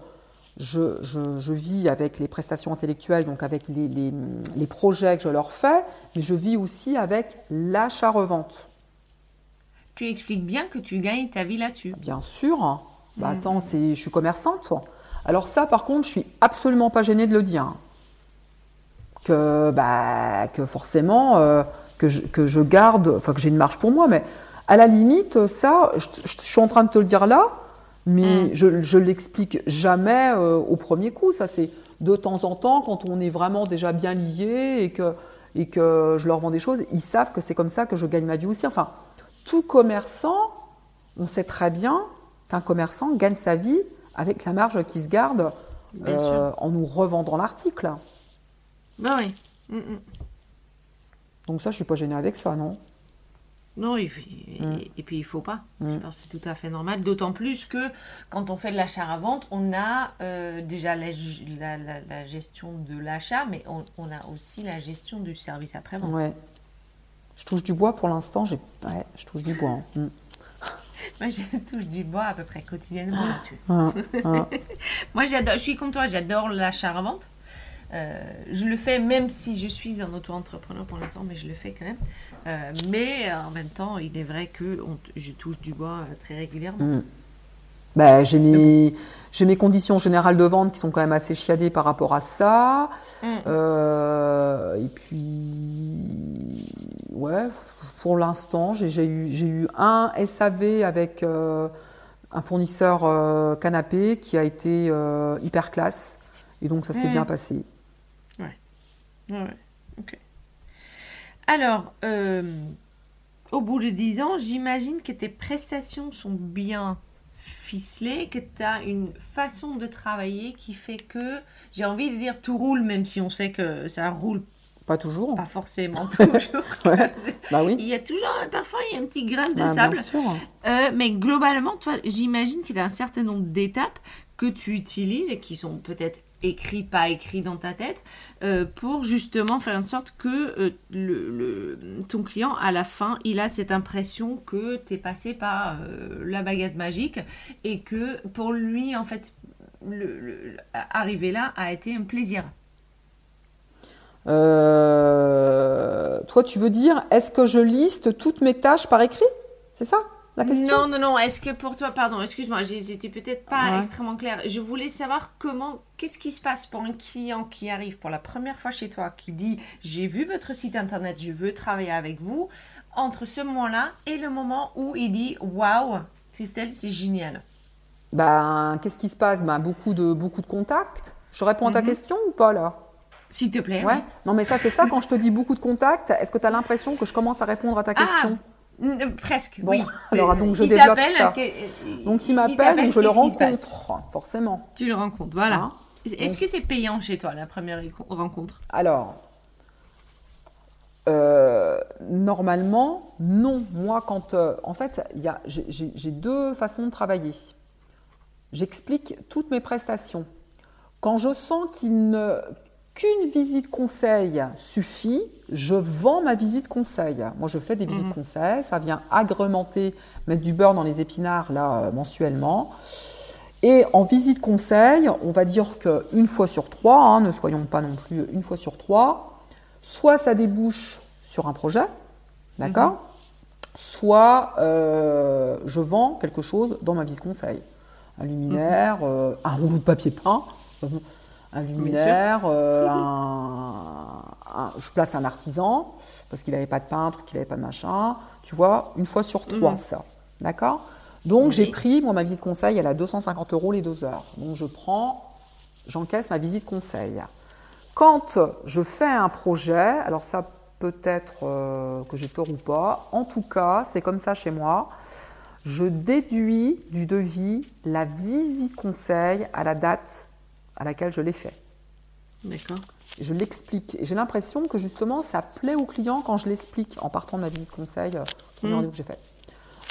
je, je, je, vis avec les prestations intellectuelles, donc avec les, les, les projets que je leur fais, mais je vis aussi avec l'achat-revente
tu expliques bien que tu gagnes ta vie là-dessus.
Bien sûr. Bah mm. attends, je suis commerçante. Alors ça, par contre, je suis absolument pas gênée de le dire. Que, bah, que forcément, euh, que, je, que, je, garde, enfin que j'ai une marge pour moi, mais à la limite, ça, je, suis en train de te le dire là, mais mm. je, ne l'explique jamais euh, au premier coup. Ça, c'est de temps en temps, quand on est vraiment déjà bien lié et que, et que je leur vends des choses, ils savent que c'est comme ça que je gagne ma vie aussi. Enfin, tout commerçant, on sait très bien qu'un commerçant gagne sa vie avec la marge qui se garde euh, en nous revendant l'article.
Ben oui. Mm, mm.
Donc ça, je suis pas gênée avec ça, non?
Non, et, mm. et, puis il faut pas. Je pense c'est tout à fait normal. D'autant plus que quand on fait de l'achat à vente, on a euh, déjà la, gestion de l'achat, mais on, on, a aussi la gestion du service après-vente.
Ouais. Je touche du bois pour l'instant, j'ai... Ouais, je touche du bois. Hein. Mm.
Moi, je touche du bois à peu près quotidiennement là-dessus. Moi, j'adore, je suis comme toi, j'adore l'achat-revente. Euh, je le fais même si je suis un auto-entrepreneur pour l'instant, mais je le fais quand même. Euh, mais en même temps, il est vrai que je touche du bois euh, très régulièrement.
Bah, j'ai mis... J'ai mes conditions générales de vente qui sont quand même assez chiadées par rapport à ça. Mm. Euh, et puis, ouais, pour l'instant, j'ai eu, eu, un SAV avec euh, un fournisseur euh, canapé qui a été hyper classe. Et donc, ça s'est mm. bien passé.
Ouais. Ok. Alors, au bout de 10 ans, j'imagine que tes prestations sont bien ficelé, que tu as une façon de travailler qui fait que, j'ai envie de dire tout roule, même si on sait que ça roule
pas toujours.
Pas forcément toujours.
bah oui.
Il y a toujours, parfois, il y a un petit grain de bah, sable. Euh, mais globalement, toi, j'imagine qu'il y a un certain nombre d'étapes que tu utilises et qui sont peut-être écrit, pas écrit dans ta tête, euh, pour justement faire en sorte que euh, ton client, à la fin, il a cette impression que tu es passé par euh, la baguette magique et que pour lui, en fait, arriver là a été un plaisir.
toi, tu veux dire, est-ce que je liste toutes mes tâches par écrit? C'est ça?
Non, non, non. Est-ce que pour toi, pardon, excuse-moi, j'étais peut-être pas extrêmement claire. Je voulais savoir comment, qu'est-ce qui se passe pour un client qui arrive pour la première fois chez toi, qui dit j'ai vu votre site internet, je veux travailler avec vous, entre ce moment-là et le moment où il dit waouh, Christelle, c'est génial.
Ben, qu'est-ce qui se passe? Ben, beaucoup de beaucoup de contacts. Je réponds à ta mhm. question ou pas là
S'il te plaît.
Ouais. Non, mais ça, c'est ça quand je te dis beaucoup de contacts. Est-ce que tu as l'impression que je commence à répondre à ta ah, question
Presque, oui.
Alors, donc je il développe ça. Donc il m'appelle, donc je le rencontre, forcément.
Tu le rencontres, voilà. Hein Est-ce que c'est payant chez toi, la première rencontre?
Alors, euh, normalement, non. Moi, quand... Euh, en fait, j'ai deux façons de travailler. J'explique toutes mes prestations. Quand je sens qu'il ne qu'une visite conseil suffit, je vends ma visite conseil. Moi, je fais des visites mhm. conseils, ça vient agrémenter, mettre du beurre dans les épinards là euh, mensuellement. Et en visite conseil, on va dire qu'une fois sur trois, hein, ne soyons pas non plus une fois sur trois, soit ça débouche sur un projet, d'accord mhm. Soit euh, je vends quelque chose dans ma visite conseil. Un luminaire, mhm. euh, un rouleau de papier peint un luminaire, euh, je place un artisan parce qu'il n'avait pas de peintre, qu'il n'avait pas de machin. Tu vois, une fois sur trois, mhm. ça. D'accord? Donc j'ai pris, moi, ma visite conseil, elle a 250 euros les deux heures. Donc je prends, j'encaisse ma visite conseil. Quand je fais un projet, alors ça peut être euh, que j'ai tort ou pas, en tout cas, c'est comme ça chez moi. Je déduis du devis la visite conseil à la date à laquelle je l'ai fait.
D'accord.
Je l'explique. Et j'ai l'impression que justement, ça plaît au client quand je l'explique en partant de ma visite conseil, euh, mmh. que j'ai fait.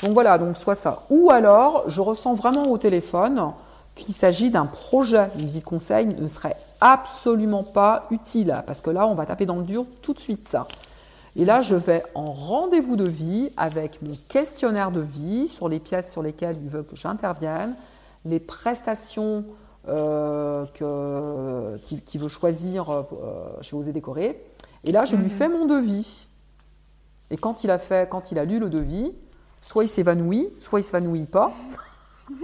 Donc voilà, donc soit ça. Ou alors, je ressens vraiment au téléphone qu'il s'agit d'un projet. Une visite conseil ne serait absolument pas utile parce que là, on va taper dans le dur tout de suite. Et là, je vais en rendez-vous de vie avec mon questionnaire de vie sur les pièces sur lesquelles il veut que j'intervienne, les prestations euh, qui, veut choisir euh, chez Oser Décorer. Et là, je lui mhm. fais mon devis. Et quand il a fait, quand il a lu le devis, soit il s'évanouit, soit il s'évanouit pas.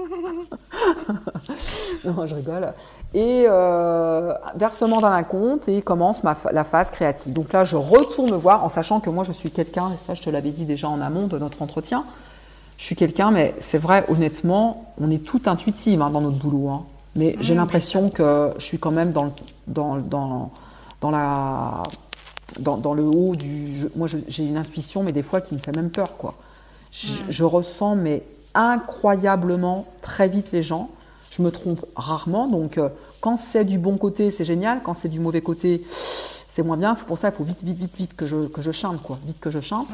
non, je rigole. Et euh, versement d'un compte et commence ma, la phase créative. Donc là, je retourne voir en sachant que moi, je suis quelqu'un, et ça, je te l'avais dit déjà en amont de notre entretien. Je suis quelqu'un, mais c'est vrai, honnêtement, on est tout intuitive hein, dans notre boulot. Hein. Mais j'ai l'impression que je suis quand même dans, dans, dans, dans la, dans, dans, le haut du. moi, j'ai une intuition, mais des fois qui me fait même peur, quoi. Je, ressens, mais incroyablement très vite les gens. Je me trompe rarement, donc euh, quand c'est du bon côté, c'est génial. Quand c'est du mauvais côté, c'est moins bien. Pour ça, il faut vite, vite, vite, vite que je, que je chante, quoi. Vite que je chante.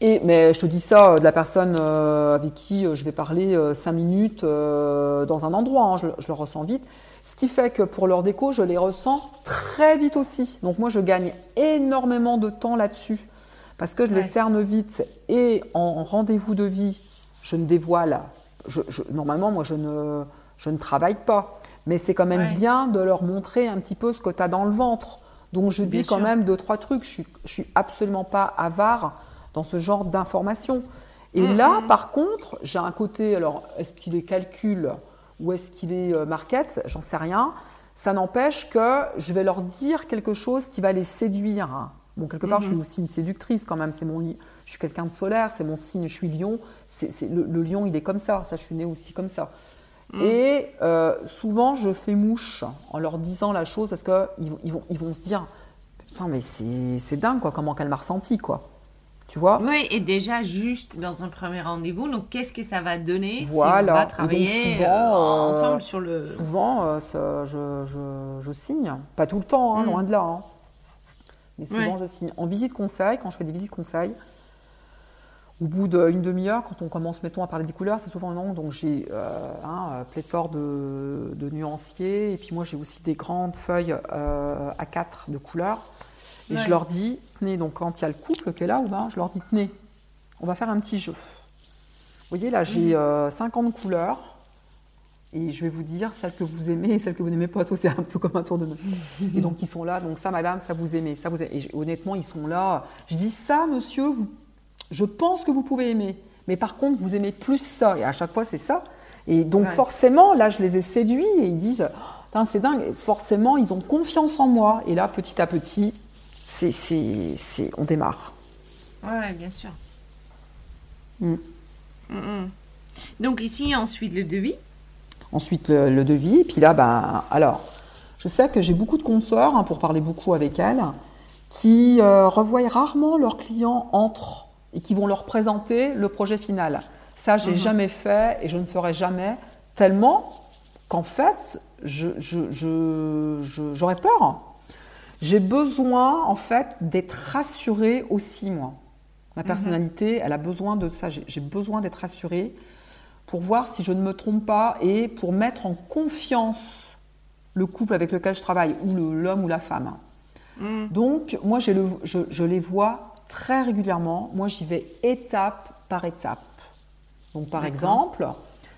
Et, mais je te dis ça euh, de la personne euh, avec qui euh, je vais parler cinq minutes dans un endroit, hein, je, le ressens vite. Ce qui fait que pour leur déco, je les ressens très vite aussi. Donc moi, je gagne énormément de temps là-dessus parce que je les cerne vite et en rendez-vous de vie, je ne dévoile. Je, normalement, moi, je ne, je ne travaille pas. Mais c'est quand même bien de leur montrer un petit peu ce que tu as dans le ventre. Donc je dis quand même deux, trois trucs. Je ne suis absolument pas avare dans ce genre d'informations. Et mm, là, mm. par contre, j'ai un côté, alors est-ce qu'il est calcul ou est-ce qu'il est euh, market? J'en sais rien. Ça n'empêche que je vais leur dire quelque chose qui va les séduire. Bon, quelque part, je suis mm-hmm. aussi une séductrice quand même. C'est mon, je suis quelqu'un de solaire, c'est mon signe, je suis lion. C'est, le, lion, il est comme ça. Ça, je suis née aussi comme ça. Mm. Et euh, souvent, je fais mouche en leur disant la chose parce qu'ils ils vont, ils vont se dire Putain, mais c'est, c'est dingue, quoi, comment qu'elle m'a ressenti, quoi. Tu vois?
Oui, et déjà juste dans un premier rendez-vous, donc qu'est-ce que ça va donner voilà. si on va travailler euh, euh, ensemble sur le...
Souvent, euh, je, je, je, signe, pas tout le temps, hein, mm. loin de là. Hein. Mais souvent, je signe. En visite conseil, quand je fais des visites conseils, Au bout d'une demi-heure, quand on commence, mettons, à parler des couleurs, c'est souvent long, donc j'ai euh, un pléthore de, nuanciers, et puis moi j'ai aussi des grandes feuilles à 4 de couleurs. Et je leur dis, tenez, donc quand il y a le couple qui est là, ou ben, je leur dis, tenez, on va faire un petit jeu. Vous voyez, là, j'ai 50 mmh. couleurs. Et je vais vous dire celles que vous aimez et celles que vous n'aimez pas. C'est un peu comme un tour de main. Et donc, ils sont là. Donc, ça, madame, ça vous aimez. Ça vous Et honnêtement, ils sont là. Je dis ça, monsieur, vous... je pense que vous pouvez aimer. Mais par contre, vous aimez plus ça. Et à chaque fois, c'est ça. Et donc, forcément, là, je les ai séduits et ils disent c'est dingue. forcément, ils ont confiance en moi. Et là, petit à petit, c'est, c'est, on démarre.
Ouais, bien sûr. Mm. Mm, mm. Donc, ici, ensuite, le devis
ensuite le, devis. Puis là, ben, alors, je sais que j'ai beaucoup de consoeurs, hein, pour parler beaucoup avec elles, qui euh, revoient rarement leurs clients entre et qui vont leur présenter le projet final. Ça, j'ai n'ai mhm. jamais fait et je ne ferai jamais, tellement qu'en fait, j'aurais je, peur. J'ai besoin, en fait, d'être rassurée aussi, moi. Ma mhm. personnalité, elle a besoin de ça. J'ai besoin d'être rassurée pour voir si je ne me trompe pas et pour mettre en confiance le couple avec lequel je travaille, ou l'homme ou la femme. Mm. Donc, moi, le, je, les vois très régulièrement. Moi, j'y vais étape par étape. Donc, par exemple,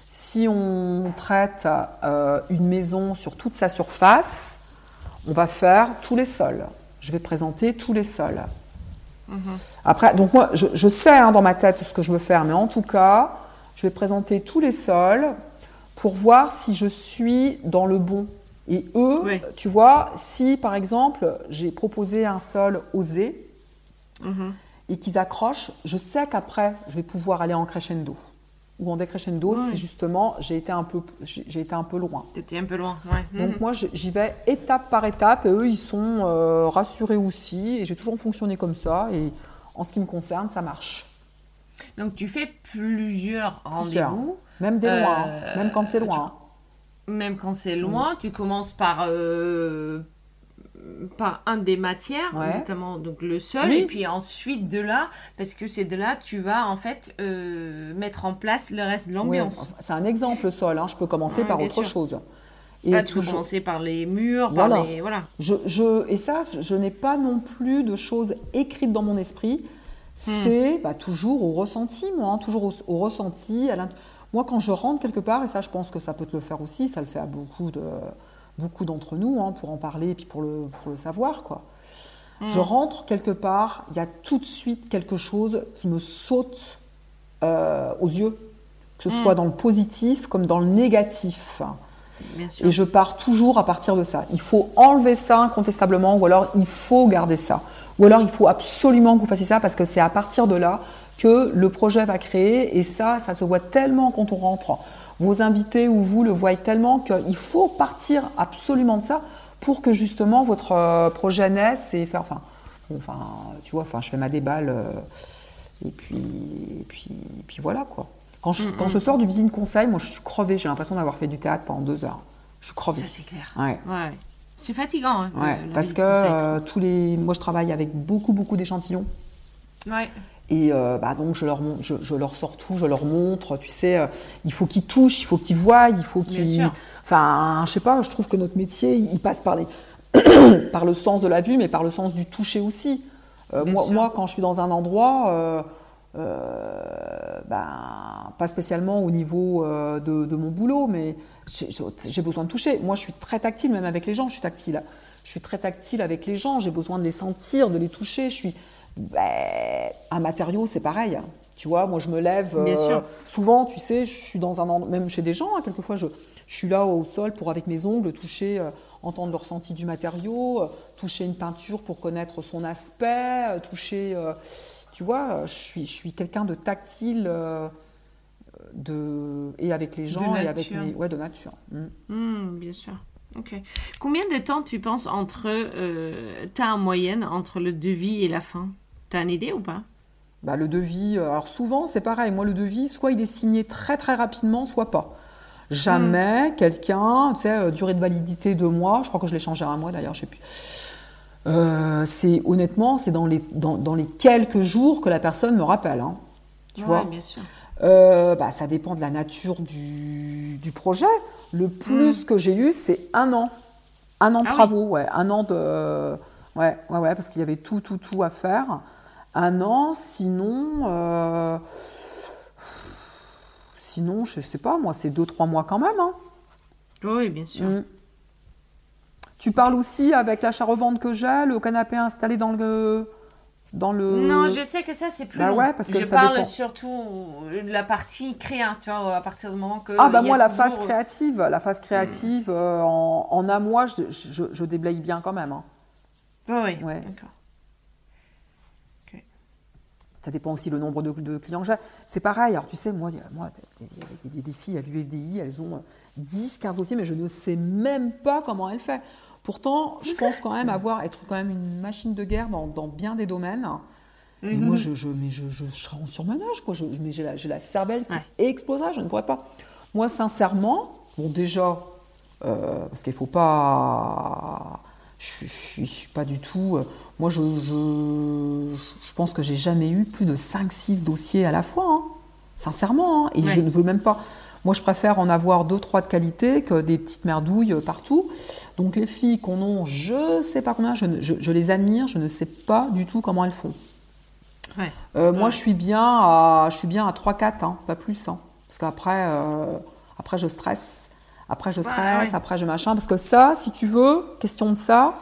si on traite euh, une maison sur toute sa surface, on va faire tous les sols. Je vais présenter tous les sols. Après, donc moi, je, sais hein, dans ma tête ce que je veux faire, mais en tout cas, je vais présenter tous les sols pour voir si je suis dans le bon. Et eux, tu vois, si par exemple j'ai proposé un sol osé mhm. et qu'ils accrochent, je sais qu'après je vais pouvoir aller en crescendo ou en décrescendo si justement j'ai été un peu j'ai été un peu loin.
T'étais un peu loin, ouais.
Donc mhm. moi j'y vais étape par étape et eux ils sont euh, rassurés aussi et j'ai toujours fonctionné comme ça et en ce qui me concerne ça marche.
Donc tu fais plusieurs rendez-vous.
Même des loin, même quand c'est loin.
même quand c'est loin, tu commences par euh, par un des matières, notamment donc le sol, et puis ensuite de là, parce que c'est de là tu vas en fait euh, mettre en place le reste de l'ambiance.
c'est un exemple le sol, hein. je peux commencer par autre chose.
Et tu peux commencer par les murs, voilà. par les... Voilà.
Je, je, et ça, je n'ai pas non plus de choses écrites dans mon esprit. Hmm. c'est bah, toujours au ressenti, moi, hein, toujours au, ressenti. moi, quand je rentre quelque part, et ça, je pense que ça peut te le faire aussi, ça le fait à beaucoup de beaucoup d'entre nous, hein, pour en parler et puis pour le, pour le savoir, quoi. Hmm. Je rentre quelque part, il y a tout de suite quelque chose qui me saute euh, aux yeux, que ce hmm. soit dans le positif comme dans le négatif. Et je pars toujours à partir de ça. Il faut enlever ça incontestablement, ou alors il faut garder ça. Ou alors il faut absolument que vous fassiez ça parce que c'est à partir de là que le projet va créer et ça, ça se voit tellement quand on rentre. Vos invités ou vous le voyez tellement qu'il faut partir absolument de ça pour que justement votre euh, projet naisse et faire, enfin, enfin tu vois, enfin, je fais ma déballe euh, et puis, et puis, et puis voilà quoi. Quand je, quand je sors du visite conseil, moi je suis crevée, j'ai l'impression d'avoir fait du théâtre pendant deux heures. Je suis crevée.
Ça c'est clair.
Ouais.
ouais. C'est fatigant. Hein,
ouais, parce que euh, tous les, moi je travaille avec beaucoup beaucoup d'échantillons.
Ouais.
Et euh, bah donc je leur, je, je, leur sors tout, je leur montre, tu sais, euh, il faut qu'ils touchent, il faut qu'ils voient, il faut qu'ils... Enfin, je sais pas, je trouve que notre métier, il passe par, les par le sens de la vue, mais par le sens du toucher aussi. moi, moi, quand je suis dans un endroit, euh, ben, pas spécialement au niveau euh, de, mon boulot, mais j'ai besoin de toucher. Moi, je suis très tactile, même avec les gens, je suis tactile. Je suis très tactile avec les gens, j'ai besoin de les sentir, de les toucher. Je suis. Ben, un matériau, c'est pareil. Tu vois, moi, je me lève.
Euh,
souvent, tu sais, je suis dans un même chez des gens, hein, quelquefois, je, je, suis là au sol pour, avec mes ongles, toucher, entendre le ressenti du matériau, toucher une peinture pour connaître son aspect, toucher tu vois, je suis, je suis quelqu'un de tactile euh, de, et avec les gens et avec mes, ouais, de nature.
Mm. Mm, bien sûr. Ok. Combien de temps tu penses entre, euh, tu as en moyenne entre le devis et la fin? Tu as une idée ou pas?
Bah, Le devis, euh, alors souvent c'est pareil. Moi, le devis, soit il est signé très très rapidement, soit pas. Jamais mm. quelqu'un, tu sais, durée de validité deux mois, je crois que je l'ai changé à un mois d'ailleurs, je sais plus. Euh, c'est honnêtement, c'est dans les, dans, les quelques jours que la personne me rappelle. Hein. Tu
Ouais,
vois?
bien sûr.
Euh, bah, Ça dépend de la nature du, du projet. Le plus que j'ai eu, c'est un an. Un an de.
Ah oui.
travaux, ouais. Un an de. Ouais, ouais, ouais, parce qu'il y avait tout, tout, tout à faire. Un an, sinon. euh, Sinon, je sais pas, moi, c'est deux, trois mois quand même. hein.
Oui, bien sûr.
Mm. Tu parles aussi avec l'achat-revente que j'ai, le canapé installé dans le. Dans le...
Non, je sais que ça, c'est plus
Bah
long.
ouais, parce que
je
ça
parle
dépend.
surtout de la partie créa, tu vois, à partir du moment que.
Ah bah moi la
toujours-
phase créative, la phase créative euh, en, en un mois, je, je, je déblaye bien quand même. hein.
Oui, oui,
Ouais.
d'accord.
Ça dépend aussi le nombre de, de clients que j'ai. C'est pareil, alors tu sais, moi, il y a- moi des, des- des filles à l'UFDI, elles ont 10, 15 dossiers, mais je ne sais même pas comment elles font. Pourtant, je pense quand même avoir, être quand même une machine de guerre dans, dans bien des domaines.
Mhm.
moi, je, je, mais je, je, je serais en surmenage, quoi. Je, mais j'ai la, la cervelle qui
Ouais.
exploserait, je ne pourrais pas. Moi, sincèrement, bon, déjà, euh, parce qu'il ne faut pas. Je ne suis, pas du tout. euh, moi, je, je, je pense que j'ai jamais eu plus de 5-6 dossiers à la fois, hein. sincèrement. hein. et
Ouais.
je ne veux même pas. Moi, je préfère en avoir 2-3 de qualité que des petites merdouilles euh, partout. Donc, les filles qu'on a, je ne sais pas combien, je, je- les admire, je ne sais pas du tout comment elles font.
Ouais.
Euh, Moi, je suis bien à, je suis bien à 3-4, hein, pas plus. parce qu'après, euh, après, je stresse. Après, je stresse,
ouais.
après, je machin. Parce que ça, si tu veux, question de ça,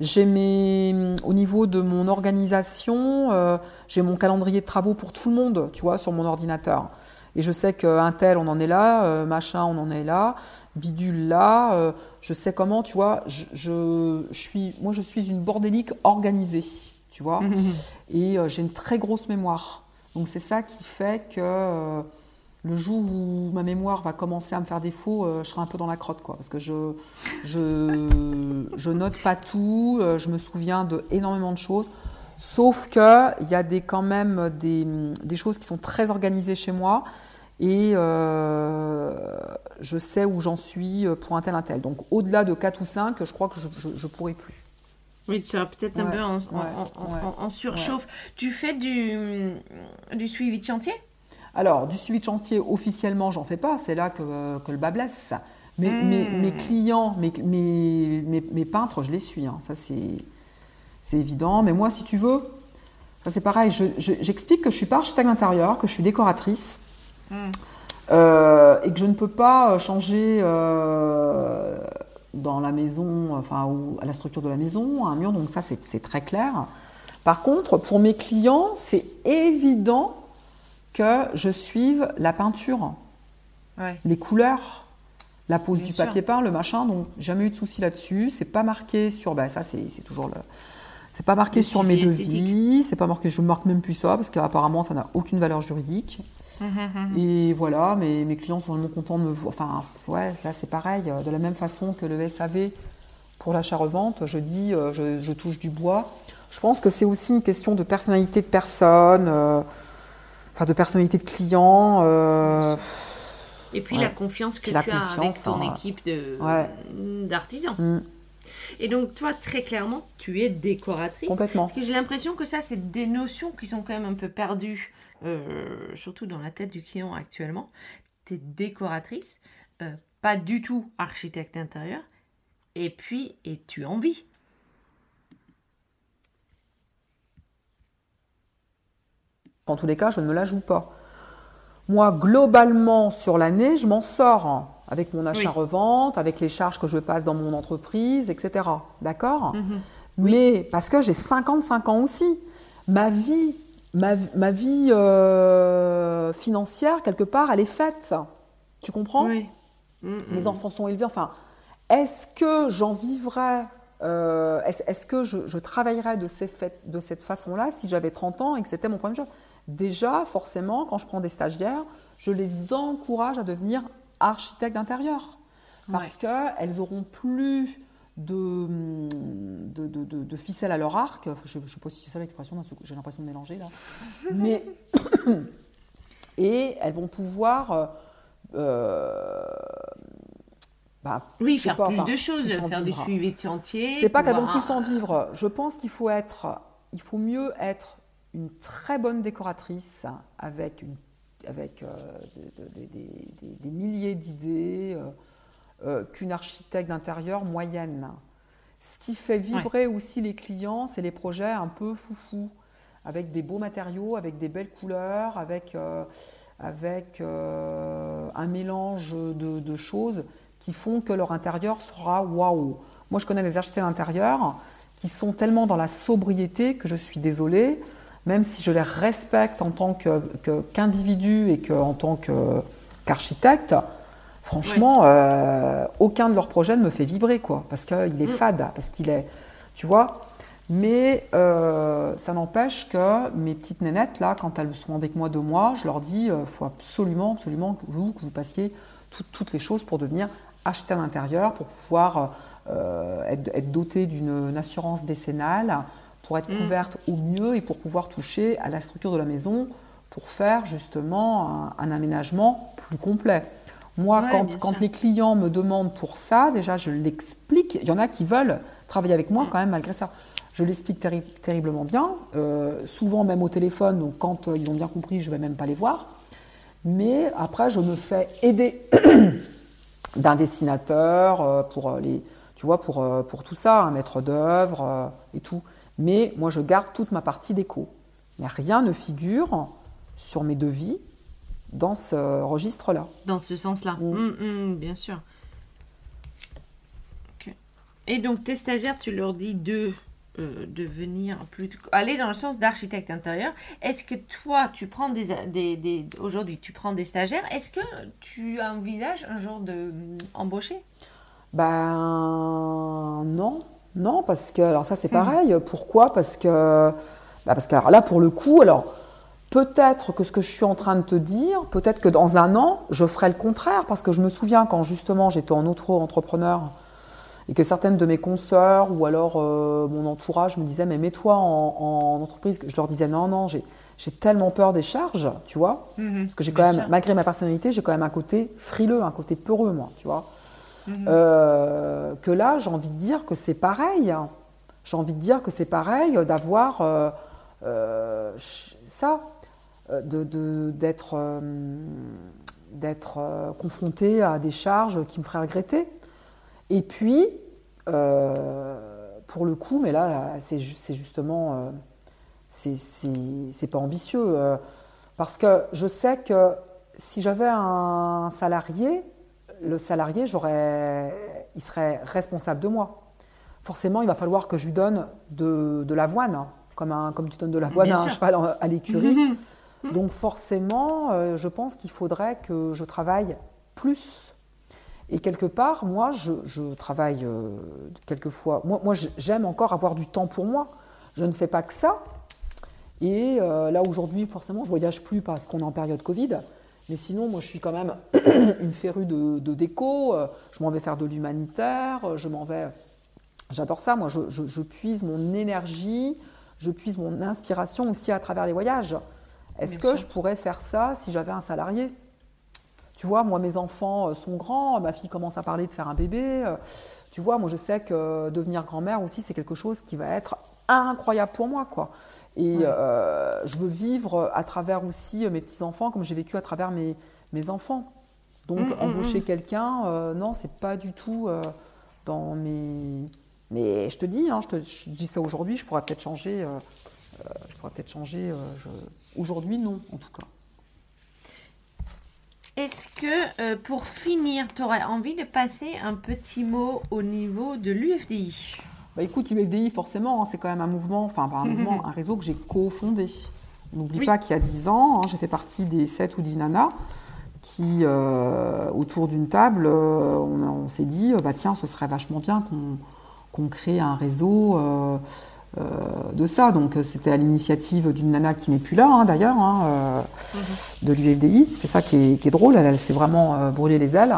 j'ai mes, au niveau de mon organisation, euh, j'ai mon calendrier de travaux pour tout le monde, tu vois, sur mon ordinateur. Et je sais qu'un tel, on en est là, euh, machin, on en est là, bidule là. euh, je sais comment, tu vois. Je, je, je suis, moi, je suis une bordélique organisée, tu vois et j'ai une très grosse mémoire. Donc c'est ça qui fait que le jour où ma mémoire va commencer à me faire défaut, euh, je serai un peu dans la crotte, quoi, parce que je je, je note pas tout, euh, je me souviens de énormément de choses. Sauf que il y a des quand même des, des choses qui sont très organisées chez moi et euh, je sais où j'en suis pour un tel un tel. Donc au-delà de 4 ou 5, je crois que je, je, je pourrais plus.
Oui, tu seras peut-être un peu en, en-
ouais,
en-
ouais.
en- en surchauffe. Tu fais du, du suivi de chantier?
Alors, du suivi de chantier, officiellement, j'en fais pas. C'est là que, que le bas blesse. Mais
Hmm.
mes, mes clients, mes, mes, mes- peintres, je les suis. hein. Ça, c'est évident. Mais moi, si tu veux, ça c'est pareil. Je- je- J'explique que je suis pas architecte d'intérieur, que je suis décoratrice.
Hmm.
euh, et que je ne peux pas changer euh, dans la maison, enfin, ou à la structure de la maison, un mur. Donc ça, c'est très clair. Par contre, pour mes clients, c'est évident que je suive la peinture,
Ouais.
les couleurs, la pose
Bien
du
sûr.
papier peint, le machin. Donc jamais eu de souci là-dessus. C'est pas marqué sur. Ben, ça, c'est toujours le. C'est pas marqué
Le
sur mes devis. C'est pas marqué. Je marque même plus ça parce qu'apparemment, ça n'a aucune valeur juridique.
Mhm,
Et voilà, mes, mes clients sont vraiment contents de me voir. Enfin, ouais, là c'est pareil. De la même façon que le SAV pour l'achat-revente, je dis, euh, je, je touche du bois. Je pense que c'est aussi une question de personnalité de personne, euh, enfin de personnalité de client. euh,
Et puis
Ouais.
la confiance que
la
tu as avec ton
hein.
équipe de
Ouais.
d'artisans.
mm,
Et donc toi, très clairement, tu es décoratrice.
complètement.
Parce que j'ai l'impression que ça, c'est des notions qui sont quand même un peu perdues, euh, surtout dans la tête du client actuellement. Tu es décoratrice, euh, pas du tout architecte intérieur, et puis, et tu en vis.
En tous les cas, je ne me la joue pas. Moi, globalement, sur l'année, je m'en sors hein, avec mon achat-revente, avec les charges que je passe dans mon entreprise, etc. D'accord? Mais parce que j'ai 55 ans aussi. Ma vie, ma, ma vie euh, financière, quelque part, elle est faite. Tu comprends?
Oui. Mm,
Mes
mm.
enfants sont élevés. Enfin, est-ce que j'en vivrais euh, Est-ce que je, je travaillerais de, ces faits- de cette façon-là si j'avais 30 ans et que c'était mon premier job Déjà, forcément, quand je prends des stagiaires, je les encourage à devenir architectes d'intérieur. Parce qu'elles auront plus de, de, de, de- de ficelles à leur arc. Je ne sais pas si c'est ça l'expression, j'ai l'impression de mélanger là. Mais, et elles vont pouvoir euh, euh, bah,
Oui, faire
pas,
plus
enfin,
de choses, faire du suivi de chantier.
C'est pas qu'elles vont plus en vivre. Je pense qu'il faut être, il faut mieux être une très bonne décoratrice avec, avec des, milliers d'idées qu'une architecte d'intérieur moyenne. Ce qui fait vibrer aussi les clients, c'est les projets un peu foufou, avec des beaux matériaux, avec des belles couleurs, avec, euh, avec euh, un mélange de, choses qui font que leur intérieur sera waouh. Moi, je connais des architectes d'intérieur qui sont tellement dans la sobriété que je suis désolée, même si je les respecte en tant qu'individu et que, en tant qu'architecte, Franchement, euh, aucun de leurs projets ne me fait vibrer, quoi, parce qu'il est mm. fade, parce qu'il est, tu vois. Mais euh, ça n'empêche que mes petites nénettes, là, quand elles sont avec moi deux mois, je leur dis, il euh, faut absolument, absolument que vous, que vous passiez toutes les choses pour devenir acheter à l'intérieur, pour pouvoir être, être doté d'une assurance décennale, pour être mm. couverte au mieux et pour pouvoir toucher à la structure de la maison, pour faire justement un aménagement plus complet. Moi, quand, les clients me demandent pour ça, déjà, je l'explique. Il y en a qui veulent travailler avec moi mm. quand même malgré ça. Je l'explique terriblement bien, euh, souvent même au téléphone, donc quand euh, ils ont bien compris, je ne vais même pas les voir. Mais après, je me fais aider d'un dessinateur euh, pour les, tu vois, pour, pour tout ça, un maître d'œuvre et tout. Mais moi, je garde toute ma partie déco. Mais rien ne figure sur mes devis dans ce registre-là.
Dans ce sens-là, mm. Mm, mm, bien sûr. Et donc, tes stagiaires, tu leur dis de, euh, de venir plus, aller dans le sens d'architecte intérieur. Est-ce que toi, tu prends des, des, aujourd'hui, tu prends des stagiaires. Est-ce que tu envisages un jour de embaucher?
Ben non, non, parce que alors ça c'est pareil. Pourquoi? Parce que bah, parce que là pour le coup, alors Peut-être que ce que je suis en train de te dire, peut-être que dans un an, je ferai le contraire, parce que je me souviens quand justement j'étais en auto-entrepreneur et que certaines de mes consoeurs ou alors euh, mon entourage me disaient mais mets-toi en, entreprise, je leur disais non, non, j'ai, tellement peur des charges, tu vois, mhm, parce que j'ai quand même, malgré ma personnalité, j'ai quand même un côté frileux, un côté peureux, moi, tu vois. Mhm. Euh, que là, j'ai envie de dire que c'est pareil. J'ai envie de dire que c'est pareil d'avoir euh, ça. Euh, d'être euh, confronté à des charges qui me feraient regretter. Et puis, euh, pour le coup, mais là, c'est justement, c'est pas ambitieux, parce que je sais que si j'avais un salarié, le salarié, il serait responsable de moi. Forcément, il va falloir que je lui donne de, de l'avoine, hein, comme, un, comme tu donnes de l'avoine à un cheval à l'écurie. Donc forcément, euh, je pense qu'il faudrait que je travaille plus. Et quelque part, moi, je, travaille euh, quelquefois. Moi, moi j'aime encore avoir du temps pour moi. Je ne fais pas que ça. Et euh, là, aujourd'hui, forcément, je voyage plus parce qu'on est en période Covid. Mais sinon, moi, je suis quand même une férue de, déco. Je m'en vais faire de l'humanitaire. Je m'en vais. J'adore ça. Moi, je, je, puise mon énergie, je puise mon inspiration aussi à travers les voyages. Est-ce que je pourrais faire ça si j'avais un salarié? Tu vois, moi, mes enfants euh, sont grands, ma fille commence à parler de faire un bébé. Euh, tu vois, moi, je sais que devenir grand-mère aussi, c'est quelque chose qui va être incroyable pour moi, quoi. Et euh, je veux vivre à travers aussi mes petits-enfants comme j'ai vécu à travers mes, mes enfants. Donc, mm, mm, embaucher mm. quelqu'un, euh, non, c'est pas du tout dans mes. Mais je te dis, hein, je, te, dis ça aujourd'hui, je pourrais peut-être changer. je pourrais peut-être changer. Aujourd'hui, non, en tout cas.
Est-ce que, euh, pour finir, tu aurais envie de passer un petit mot au niveau de l'UFDI
bah écoute, l'UFDI, forcément, hein, c'est quand même un mouvement, enfin pas un mouvement, un réseau que j'ai cofondé. N'oublie pas qu'il y a 10 ans, hein, j'ai fait partie des 7 ou 10 nanas qui, euh, autour d'une table, euh, on, s'est dit, bah tiens, ce serait vachement bien qu'on crée un réseau euh, de ça. Donc euh, c'était à l'initiative d'une nana qui n'est plus là hein, d'ailleurs, euh, mhm. de l'UFDI. C'est ça qui est, drôle, elle, s'est vraiment brûlé les ailes,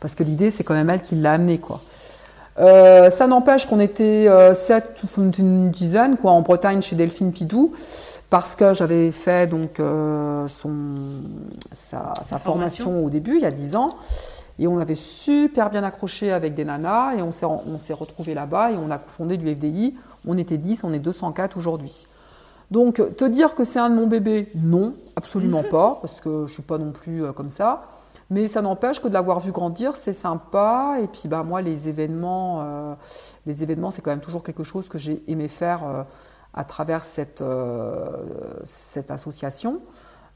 parce que l'idée c'est quand même elle qui l'a amené. Quoi. Ça n'empêche qu'on était sept ou une dizaine quoi, en Bretagne chez Delphine Pidou, parce que j'avais fait donc son, sa, formation. au début, il y a dix ans. Et on avait super bien accroché avec des nanas et on s'est retrouvés là-bas et on a fondé du FDI on était 10, on est 204 aujourd'hui. Donc, te dire que c'est un de mon bébé, non, absolument pas, parce que je suis pas non plus euh, comme ça. Mais ça n'empêche que de l'avoir vu grandir, c'est sympa. Et puis, bah, moi, les événements, euh, les événements, c'est quand même toujours quelque chose que j'ai aimé faire euh, à travers cette, cette association.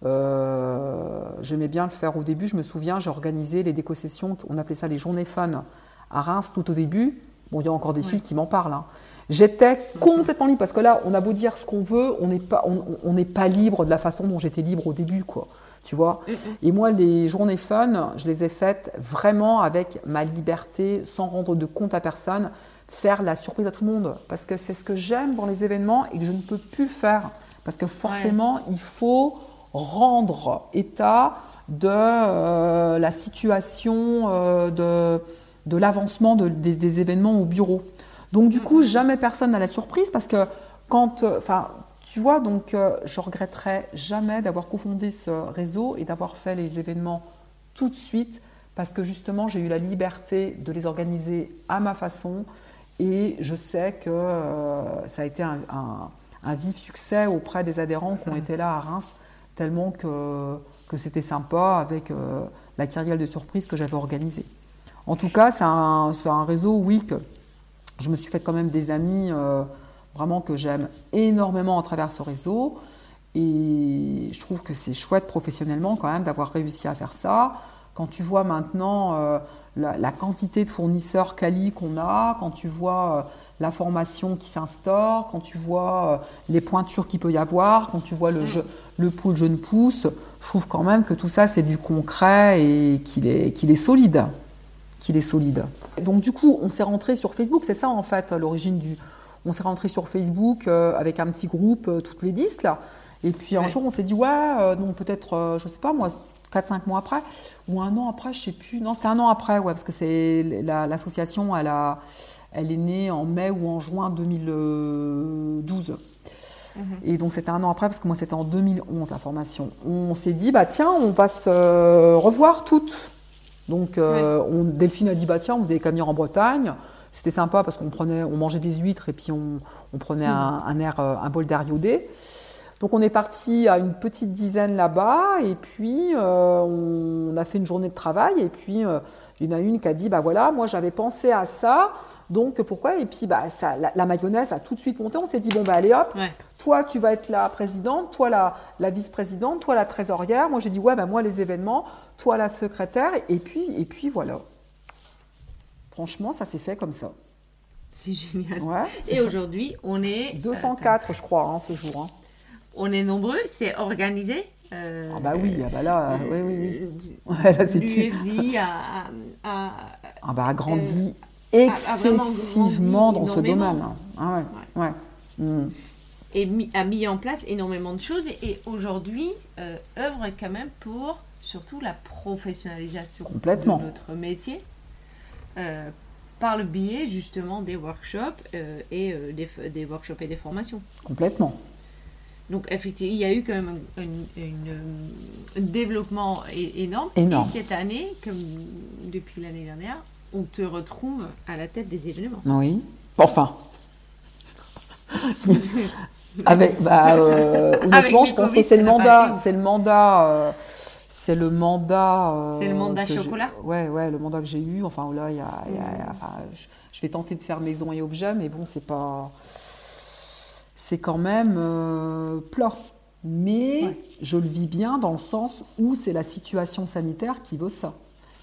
J'aimais bien le faire au début. Je me souviens, j'ai organisé les déco-sessions, on appelait ça les journées fun à Reims tout au début. Bon, il y a encore des filles qui m'en parlent. Hein. J'étais complètement libre parce que là, on a beau dire ce qu'on veut, on n'est pas, on, n'est pas libre de la façon dont j'étais libre au début, quoi. Tu vois mm, mm. Et moi, les journées fun, je les ai faites vraiment avec ma liberté, sans rendre de compte à personne, faire la surprise à tout le monde. Parce que c'est ce que j'aime dans les événements et que je ne peux plus faire. Parce que forcément, il faut rendre état de euh, la situation, euh, de, de l'avancement des événements au bureau. Donc du coup, jamais personne n'a la surprise parce que quand, euh, enfin, tu vois, donc euh, je regretterai jamais d'avoir cofondé ce réseau et d'avoir fait les événements tout de suite parce que justement, j'ai eu la liberté de les organiser à ma façon et je sais que euh, ça a été un, vif succès auprès des adhérents qui ont été là à Reims, tellement que, que c'était sympa avec la carrière de surprise que j'avais organisée. En tout cas, c'est un, réseau, oui, que je me suis fait quand même des amis euh, vraiment que j'aime énormément à travers ce réseau. Et je trouve que c'est chouette professionnellement quand même d'avoir réussi à faire ça. Quand tu vois maintenant euh, la, quantité de fournisseurs quali qu'on a, quand tu vois euh, la formation qui s'instaure, quand tu vois les pointures qu'il peut y avoir, quand tu vois le, jeu, le pool jeune pousse, je trouve quand même que tout ça c'est du concret et qu'il est, qu'il est solide qu'il est solide. Donc du coup, on s'est rentré sur Facebook, c'est ça en fait l'origine du... On s'est rentré sur Facebook euh, avec un petit groupe, euh, toutes les 10 là. Et puis un jour, on s'est dit, ouais, euh, non, peut-être, je sais pas moi, 4-5 mois après, ou un an après, je sais plus. Non, c'est un an après, ouais, parce que c'est l'association, elle, a, elle est née en mai ou en juin 2012. Mhm. Et donc c'était un an après, parce que moi c'était en 2011 la formation. On s'est dit, bah tiens, on va se revoir toutes. Donc euh, on, Delphine a dit bah tiens, on faisait des en Bretagne. C'était sympa parce qu'on prenait, on mangeait des huîtres et puis on, prenait un, un, air, euh, un bol d'air iodé. Donc on est parti à une petite dizaine là-bas et puis euh, on a fait une journée de travail et puis il y en a une qui a dit bah voilà moi j'avais pensé à ça donc pourquoi? Et puis bah, ça, la, mayonnaise a tout de suite monté. On s'est dit bon bah allez hop, toi tu vas être la présidente, toi la, la vice-présidente, toi la trésorière. Moi j'ai dit ouais bah moi les événements, toi la secrétaire. Et puis et puis voilà. Franchement ça s'est fait comme ça.
C'est génial. et aujourd'hui on est
204 je crois hein, ce jour. Hein.
On est nombreux, c'est organisé.
Euh, ah bah oui, ah bah là, euh, oui, oui,
oui. L'UFD a, a,
ah bah, a grandi excessivement dans ce domaine. Ah ouais,
hmm. Et a mis en place énormément de choses et, aujourd'hui euh, œuvre quand même pour surtout la professionnalisation
Complètement.
de notre métier euh, par le biais justement des workshops euh, et des, des, workshops et des formations.
Complètement.
Donc effectivement, il y a eu quand même un, développement énorme.
énorme.
Et cette année, comme depuis l'année dernière, on te retrouve à la tête des événements.
Oui. Enfin. Avec, bah, euh, honnêtement, je pense que c'est le mandat, c'est le mandat, euh, c'est le mandat.
Euh, c'est le mandat chocolat.
Ouais, ouais, le mandat que j'ai eu. Enfin, là, il y a, je, vais tenter de faire maison et objet, mais bon, c'est pas, c'est quand même plat. Mais je le vis bien dans le sens où c'est la situation sanitaire qui veut ça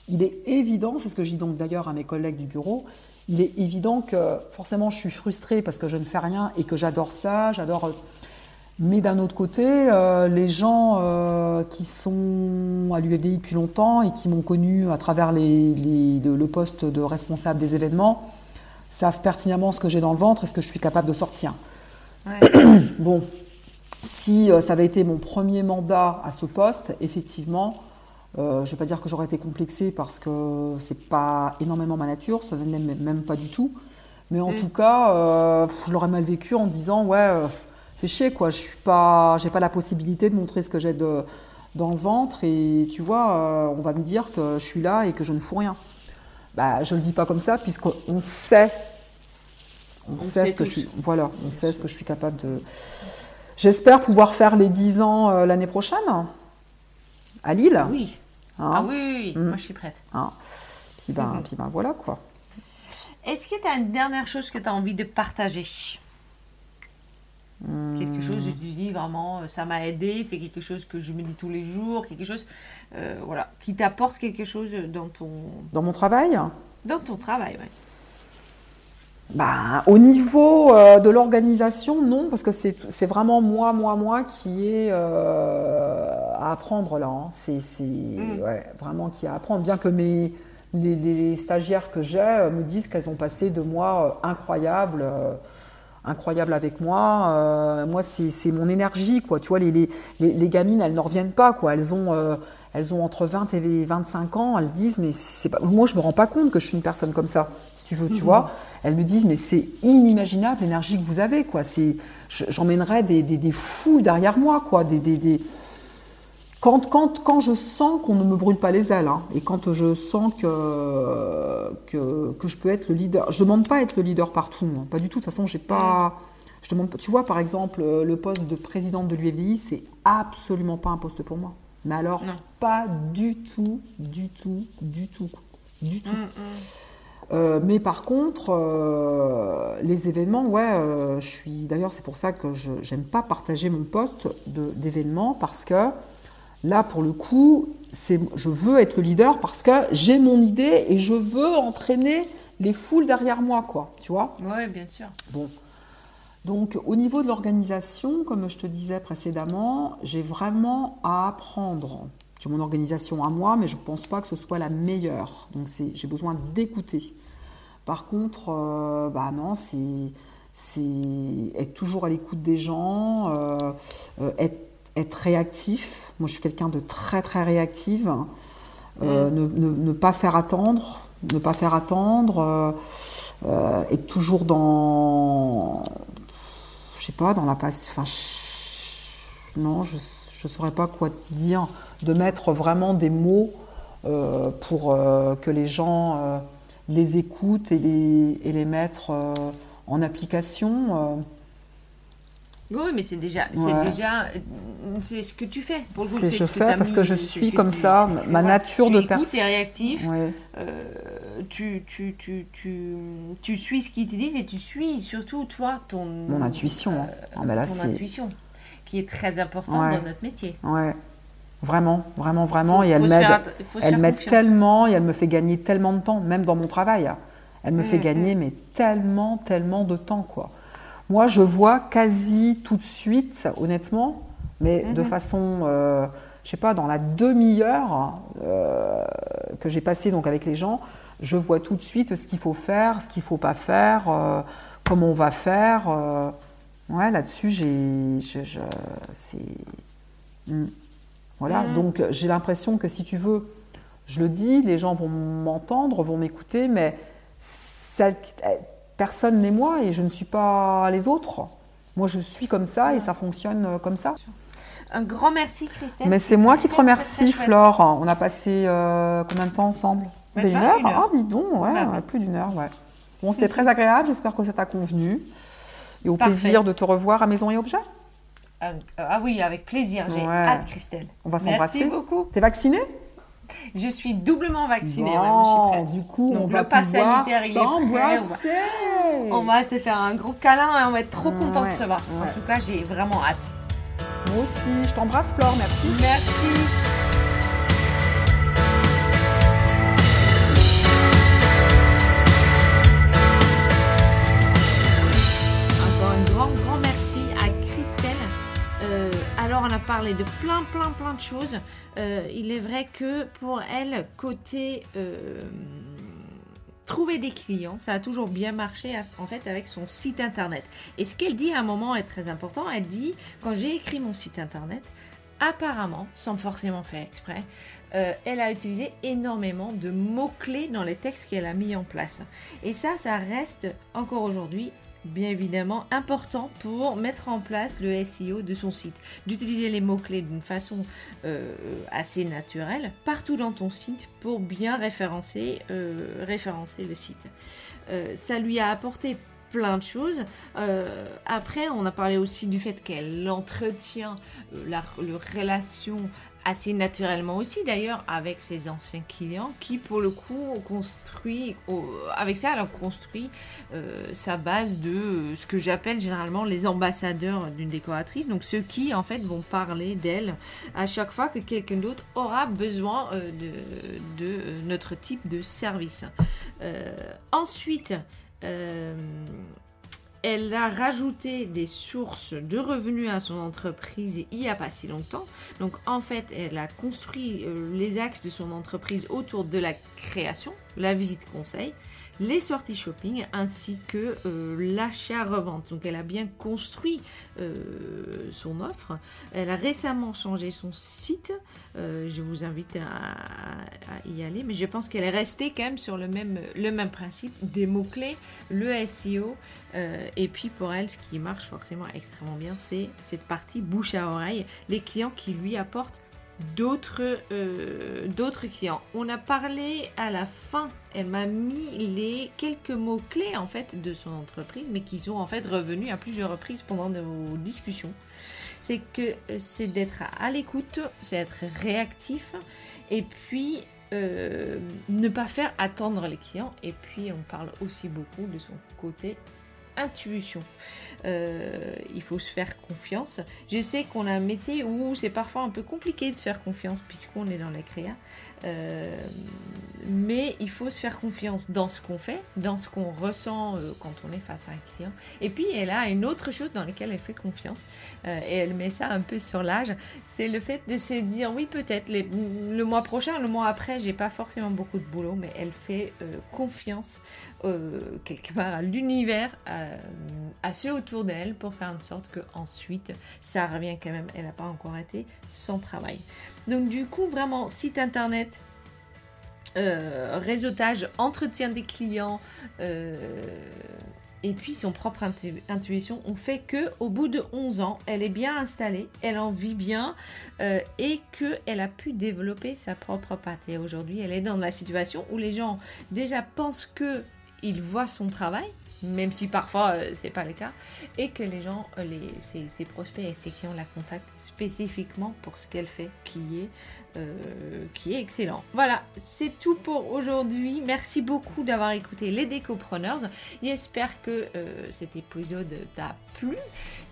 il est évident, c'est ce que je dis donc d'ailleurs à mes collègues du bureau, il est évident que forcément je suis frustrée parce que je ne fais rien et que j'adore ça, j'adore. Mais d'un autre côté, euh, les gens euh, qui sont à l'UFDI depuis longtemps et qui m'ont connu à travers le poste de responsable des événements savent pertinemment ce que j'ai dans le ventre et ce que je suis capable de sortir. bon, si euh, ça avait été mon premier mandat à ce poste, effectivement, je ne vais pas dire que j'aurais été complexée parce que c'est pas énormément ma nature, ça ne même, même pas du tout. Mais en mm. tout cas, je l'aurais mal vécu en disant ouais, euh, chier quoi, je suis pas, j'ai pas la possibilité de montrer ce que j'ai dans le ventre et tu vois, on va me dire que je suis là et que je ne fous rien. Bah, je le dis pas comme ça puisqu'on sait, on, sait, ce que je suis, voilà, on sait ce que je suis capable de J'espère pouvoir faire les 10 ans euh, l'année prochaine à Lille.
Oui.
Hein
ah oui, oui, oui.
Mm.
moi je suis prête.
Hein. Puis, ben,
Mhm.
puis ben voilà quoi.
Est-ce que tu as une dernière chose que tu as envie de partager? Quelque chose où tu dis vraiment, euh, ça m'a aidé, c'est quelque chose que je me dis tous les jours, quelque chose euh, voilà, qui t'apporte quelque chose dans ton,
Dans mon travail,
dans ton travail. ouais.
ben, au niveau euh, de l'organisation, non, parce que c'est c'est vraiment moi, moi, moi qui est euh, à apprendre là. hein. C'est c'est-
Mm.
ouais, vraiment qui est à apprendre. Bien que mes, les, les stagiaires que j'ai me disent qu'elles ont passé deux mois incroyables. Incroyables avec moi. Euh, moi, c'est c'est mon énergie, quoi. Tu vois, les, les, les, gamines, elles ne reviennent pas, quoi. Elles ont, euh, elles ont entre 20 et 25 ans. Elles disent, mais c'est pas. Moi, je me rends pas compte que je suis une personne comme ça, si tu veux, tu vois. Elles me disent, mais c'est inimaginable l'énergie que vous avez, quoi. C'est, je- j'emmènerais des, des, des fous derrière moi, quoi. Des, des, des- Quand, quand, quand je sens qu'on ne me brûle pas les ailes, hein, et quand je sens que, que, que je peux être le leader, je ne demande pas à être le leader partout, moi. pas du tout. De toute façon, j'ai pas. Je demande, pas- tu vois, par exemple, euh, le poste de présidente de l'UFDI, c'est absolument pas un poste pour moi. Mais alors,
Non.
pas du tout, du tout, du tout, du tout.
Mm, mm.
Euh, mais par contre, euh, les événements, ouais, euh, je suis. D'ailleurs, c'est pour ça que je n'aime pas partager mon poste d'événements parce que là, pour le coup, c'est, je veux être le leader parce que j'ai mon idée et je veux entraîner les foules derrière moi, quoi. Tu vois
Ouais, bien sûr.
Bon. Donc, au niveau de l'organisation, comme je te disais précédemment, j'ai vraiment à apprendre. J'ai mon organisation à moi, mais je ne pense pas que ce soit la meilleure. Donc, c'est, j'ai besoin d'écouter. Par contre, euh, bah non, c'est, c'est être toujours à l'écoute des gens, euh, euh, être, être réactif. Moi, je suis quelqu'un de très, très réactive. Euh, ne, ne- ne pas faire attendre, ne pas faire attendre, euh, euh, être toujours dans, je sais pas, dans la passe. Enfin, je- non, je ne saurais pas quoi te dire. De mettre vraiment des mots euh, pour que les gens les écoutent et les, et les mettre en application. Euh.
Oui, mais c'est déjà,
Ouais.
c'est déjà, euh, c'est ce que tu fais. Pour le coup,
C'est- je
ce que
fais parce
mis,
que je suis comme
tu-
ça,
tu- tu
ma nature
tu
de personne.
t'es réactif.
Ouais.
euh, tu, tu, tu, tu, tu suis ce qu'ils te disent et tu suis surtout, toi, ton,
Mon intuition. hein. Ah, ben là,
ton intuition, qui est très importante
Ouais.
dans notre métier.
Ouais. Vraiment, vraiment, vraiment.
Faut-
et elle m'aide. Elle m'aide tellement et elle me fait gagner tellement de temps, même dans mon travail. Elle me fait
Mm,
gagner, mais tellement, tellement de temps, quoi. Moi, je vois quasi tout de suite, honnêtement, mais de
Mhm.
façon, euh, je sais pas, dans la demi-heure euh, que j'ai passée donc avec les gens, je vois tout de suite ce qu'il faut faire, ce qu'il faut pas faire, euh, comment on va faire. euh. ouais, là-dessus, j'ai, je, je- c'est, Mm. voilà.
Mhm.
Donc, j'ai l'impression que si tu veux, je le dis, les gens vont m'entendre, vont m'écouter, mais ça- personne n'est moi et je ne suis pas les autres. Moi, je suis comme ça et ça fonctionne euh, comme ça.
Un grand merci, Christelle.
Mais c'est moi qui te remercie. Flore. On a passé euh, combien de temps ensemble? Ben, Une heure
une heure.
Ah, dis donc, ouais,
Bah,
plus d'une heure, ouais. Bon, c'était très agréable. J'espère que ça t'a convenu. Et au
Parfait.
plaisir de te revoir à Maison et Objets.
Ah, ah oui, avec plaisir. J'ai
Ouais.
hâte, Christelle.
On va
Merci
s'embrasser.
beaucoup.
T'es vaccinée?
Je suis doublement vaccinée. ouais,
Bon,
moi, je suis prête.
Du coup,
Donc,
on
le
va
pass sanitaire, il est prêt, on va-
s'embrasser.
On va se faire un gros câlin et on va être trop content
Ouais,
de se voir.
ouais.
En tout cas, j'ai vraiment hâte.
Moi aussi, je t'embrasse, Flore. Merci.
Merci. Alors, on a parlé de plein, plein, plein de choses. Euh, il est vrai que pour elle, côté euh, trouver des clients, ça a toujours bien marché en fait avec son site internet. Et ce qu'elle dit à un moment est très important. Elle dit quand j'ai écrit mon site internet, apparemment, sans forcément faire exprès, euh, elle a utilisé énormément de mots-clés dans les textes qu'elle a mis en place. Et ça, ça reste encore aujourd'hui bien évidemment important pour mettre en place le SEO de son site. D'utiliser les mots-clés d'une façon euh, assez naturelle partout dans ton site pour bien référencer, euh, référencer le site. Euh, ça lui a apporté plein de choses. après, on a parlé aussi du fait qu'elle entretient la, la relation assez naturellement aussi d'ailleurs avec ses anciens clients qui pour le coup ont construit, avec ça elle construit euh, sa base de euh, ce que j'appelle généralement les ambassadeurs d'une décoratrice, donc ceux qui en fait vont parler d'elle à chaque fois que quelqu'un d'autre aura besoin euh, de, de, notre type de service. ensuite, elle a rajouté des sources de revenus à son entreprise il n'y a pas si longtemps. Donc en fait, elle a construit euh, les axes de son entreprise autour de la création, la visite conseil, les sorties shopping ainsi que euh, l'achat-revente. Donc elle a bien construit euh, son offre. Elle a récemment changé son site. Euh, je vous invite à, y aller, mais je pense qu'elle est restée quand même sur le même, le même principe des mots-clés, le SEO. et puis pour elle, ce qui marche forcément extrêmement bien, c'est cette partie bouche à oreille, les clients qui lui apportent d'autres euh, d'autres clients. On a parlé à la fin, elle m'a mis les quelques mots clés en fait de son entreprise, mais qui sont en fait revenus à plusieurs reprises pendant nos discussions. C'est que euh, c'est d'être à l'écoute, c'est être réactif, et puis euh, ne pas faire attendre les clients. Et puis on parle aussi beaucoup de son côté intuition. Euh, il faut se faire confiance. Je sais qu'on a un métier où c'est parfois un peu compliqué de faire confiance puisqu'on est dans la créa. Euh, mais il faut se faire confiance dans ce qu'on fait, dans ce qu'on ressent euh, quand on est face à un client. Et puis elle a une autre chose dans laquelle elle fait confiance, et elle met ça un peu sur l'âge, c'est le fait de se dire oui peut-être le mois prochain, le mois après, j'ai pas forcément beaucoup de boulot, mais elle fait confiance quelque part à l'univers, à ceux autour d'elle pour faire en sorte que ensuite ça revient quand même. Elle n'a pas encore été son travail. Donc du coup vraiment site internet. Euh, réseautage, entretien des clients, euh, et puis son propre intuition ont fait que au bout de 11 ans, elle est bien installée, elle en vit bien euh, et qu'elle a pu développer sa propre patte. Et aujourd'hui, elle est dans la situation où les gens déjà pensent que ils voient son travail, même si parfois euh, c'est pas le cas, et que les gens, euh, les, ses, prospects et ses clients la contactent spécifiquement pour ce qu'elle fait, qui est, euh, qui est excellent. Voilà, c'est tout pour aujourd'hui. Merci beaucoup d'avoir écouté les Décopreneurs. J'espère que cet épisode t'a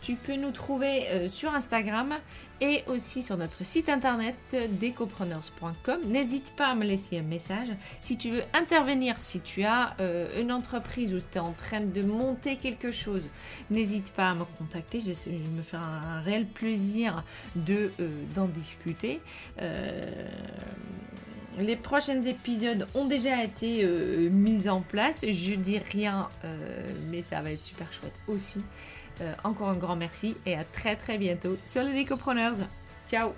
Tu peux nous trouver sur Instagram et aussi sur notre site internet decopreneurs.com. N'hésite pas à me laisser un message. Si tu veux intervenir, si tu as euh, une entreprise où tu es en train de monter quelque chose, n'hésite pas à me contacter. Je, me fais un, réel plaisir de euh, d'en discuter. Euh, les prochains épisodes ont déjà été mis en place. Je dis rien, mais ça va être super chouette aussi. Euh, encore un grand merci et à très très bientôt sur les Décopreneurs. Ciao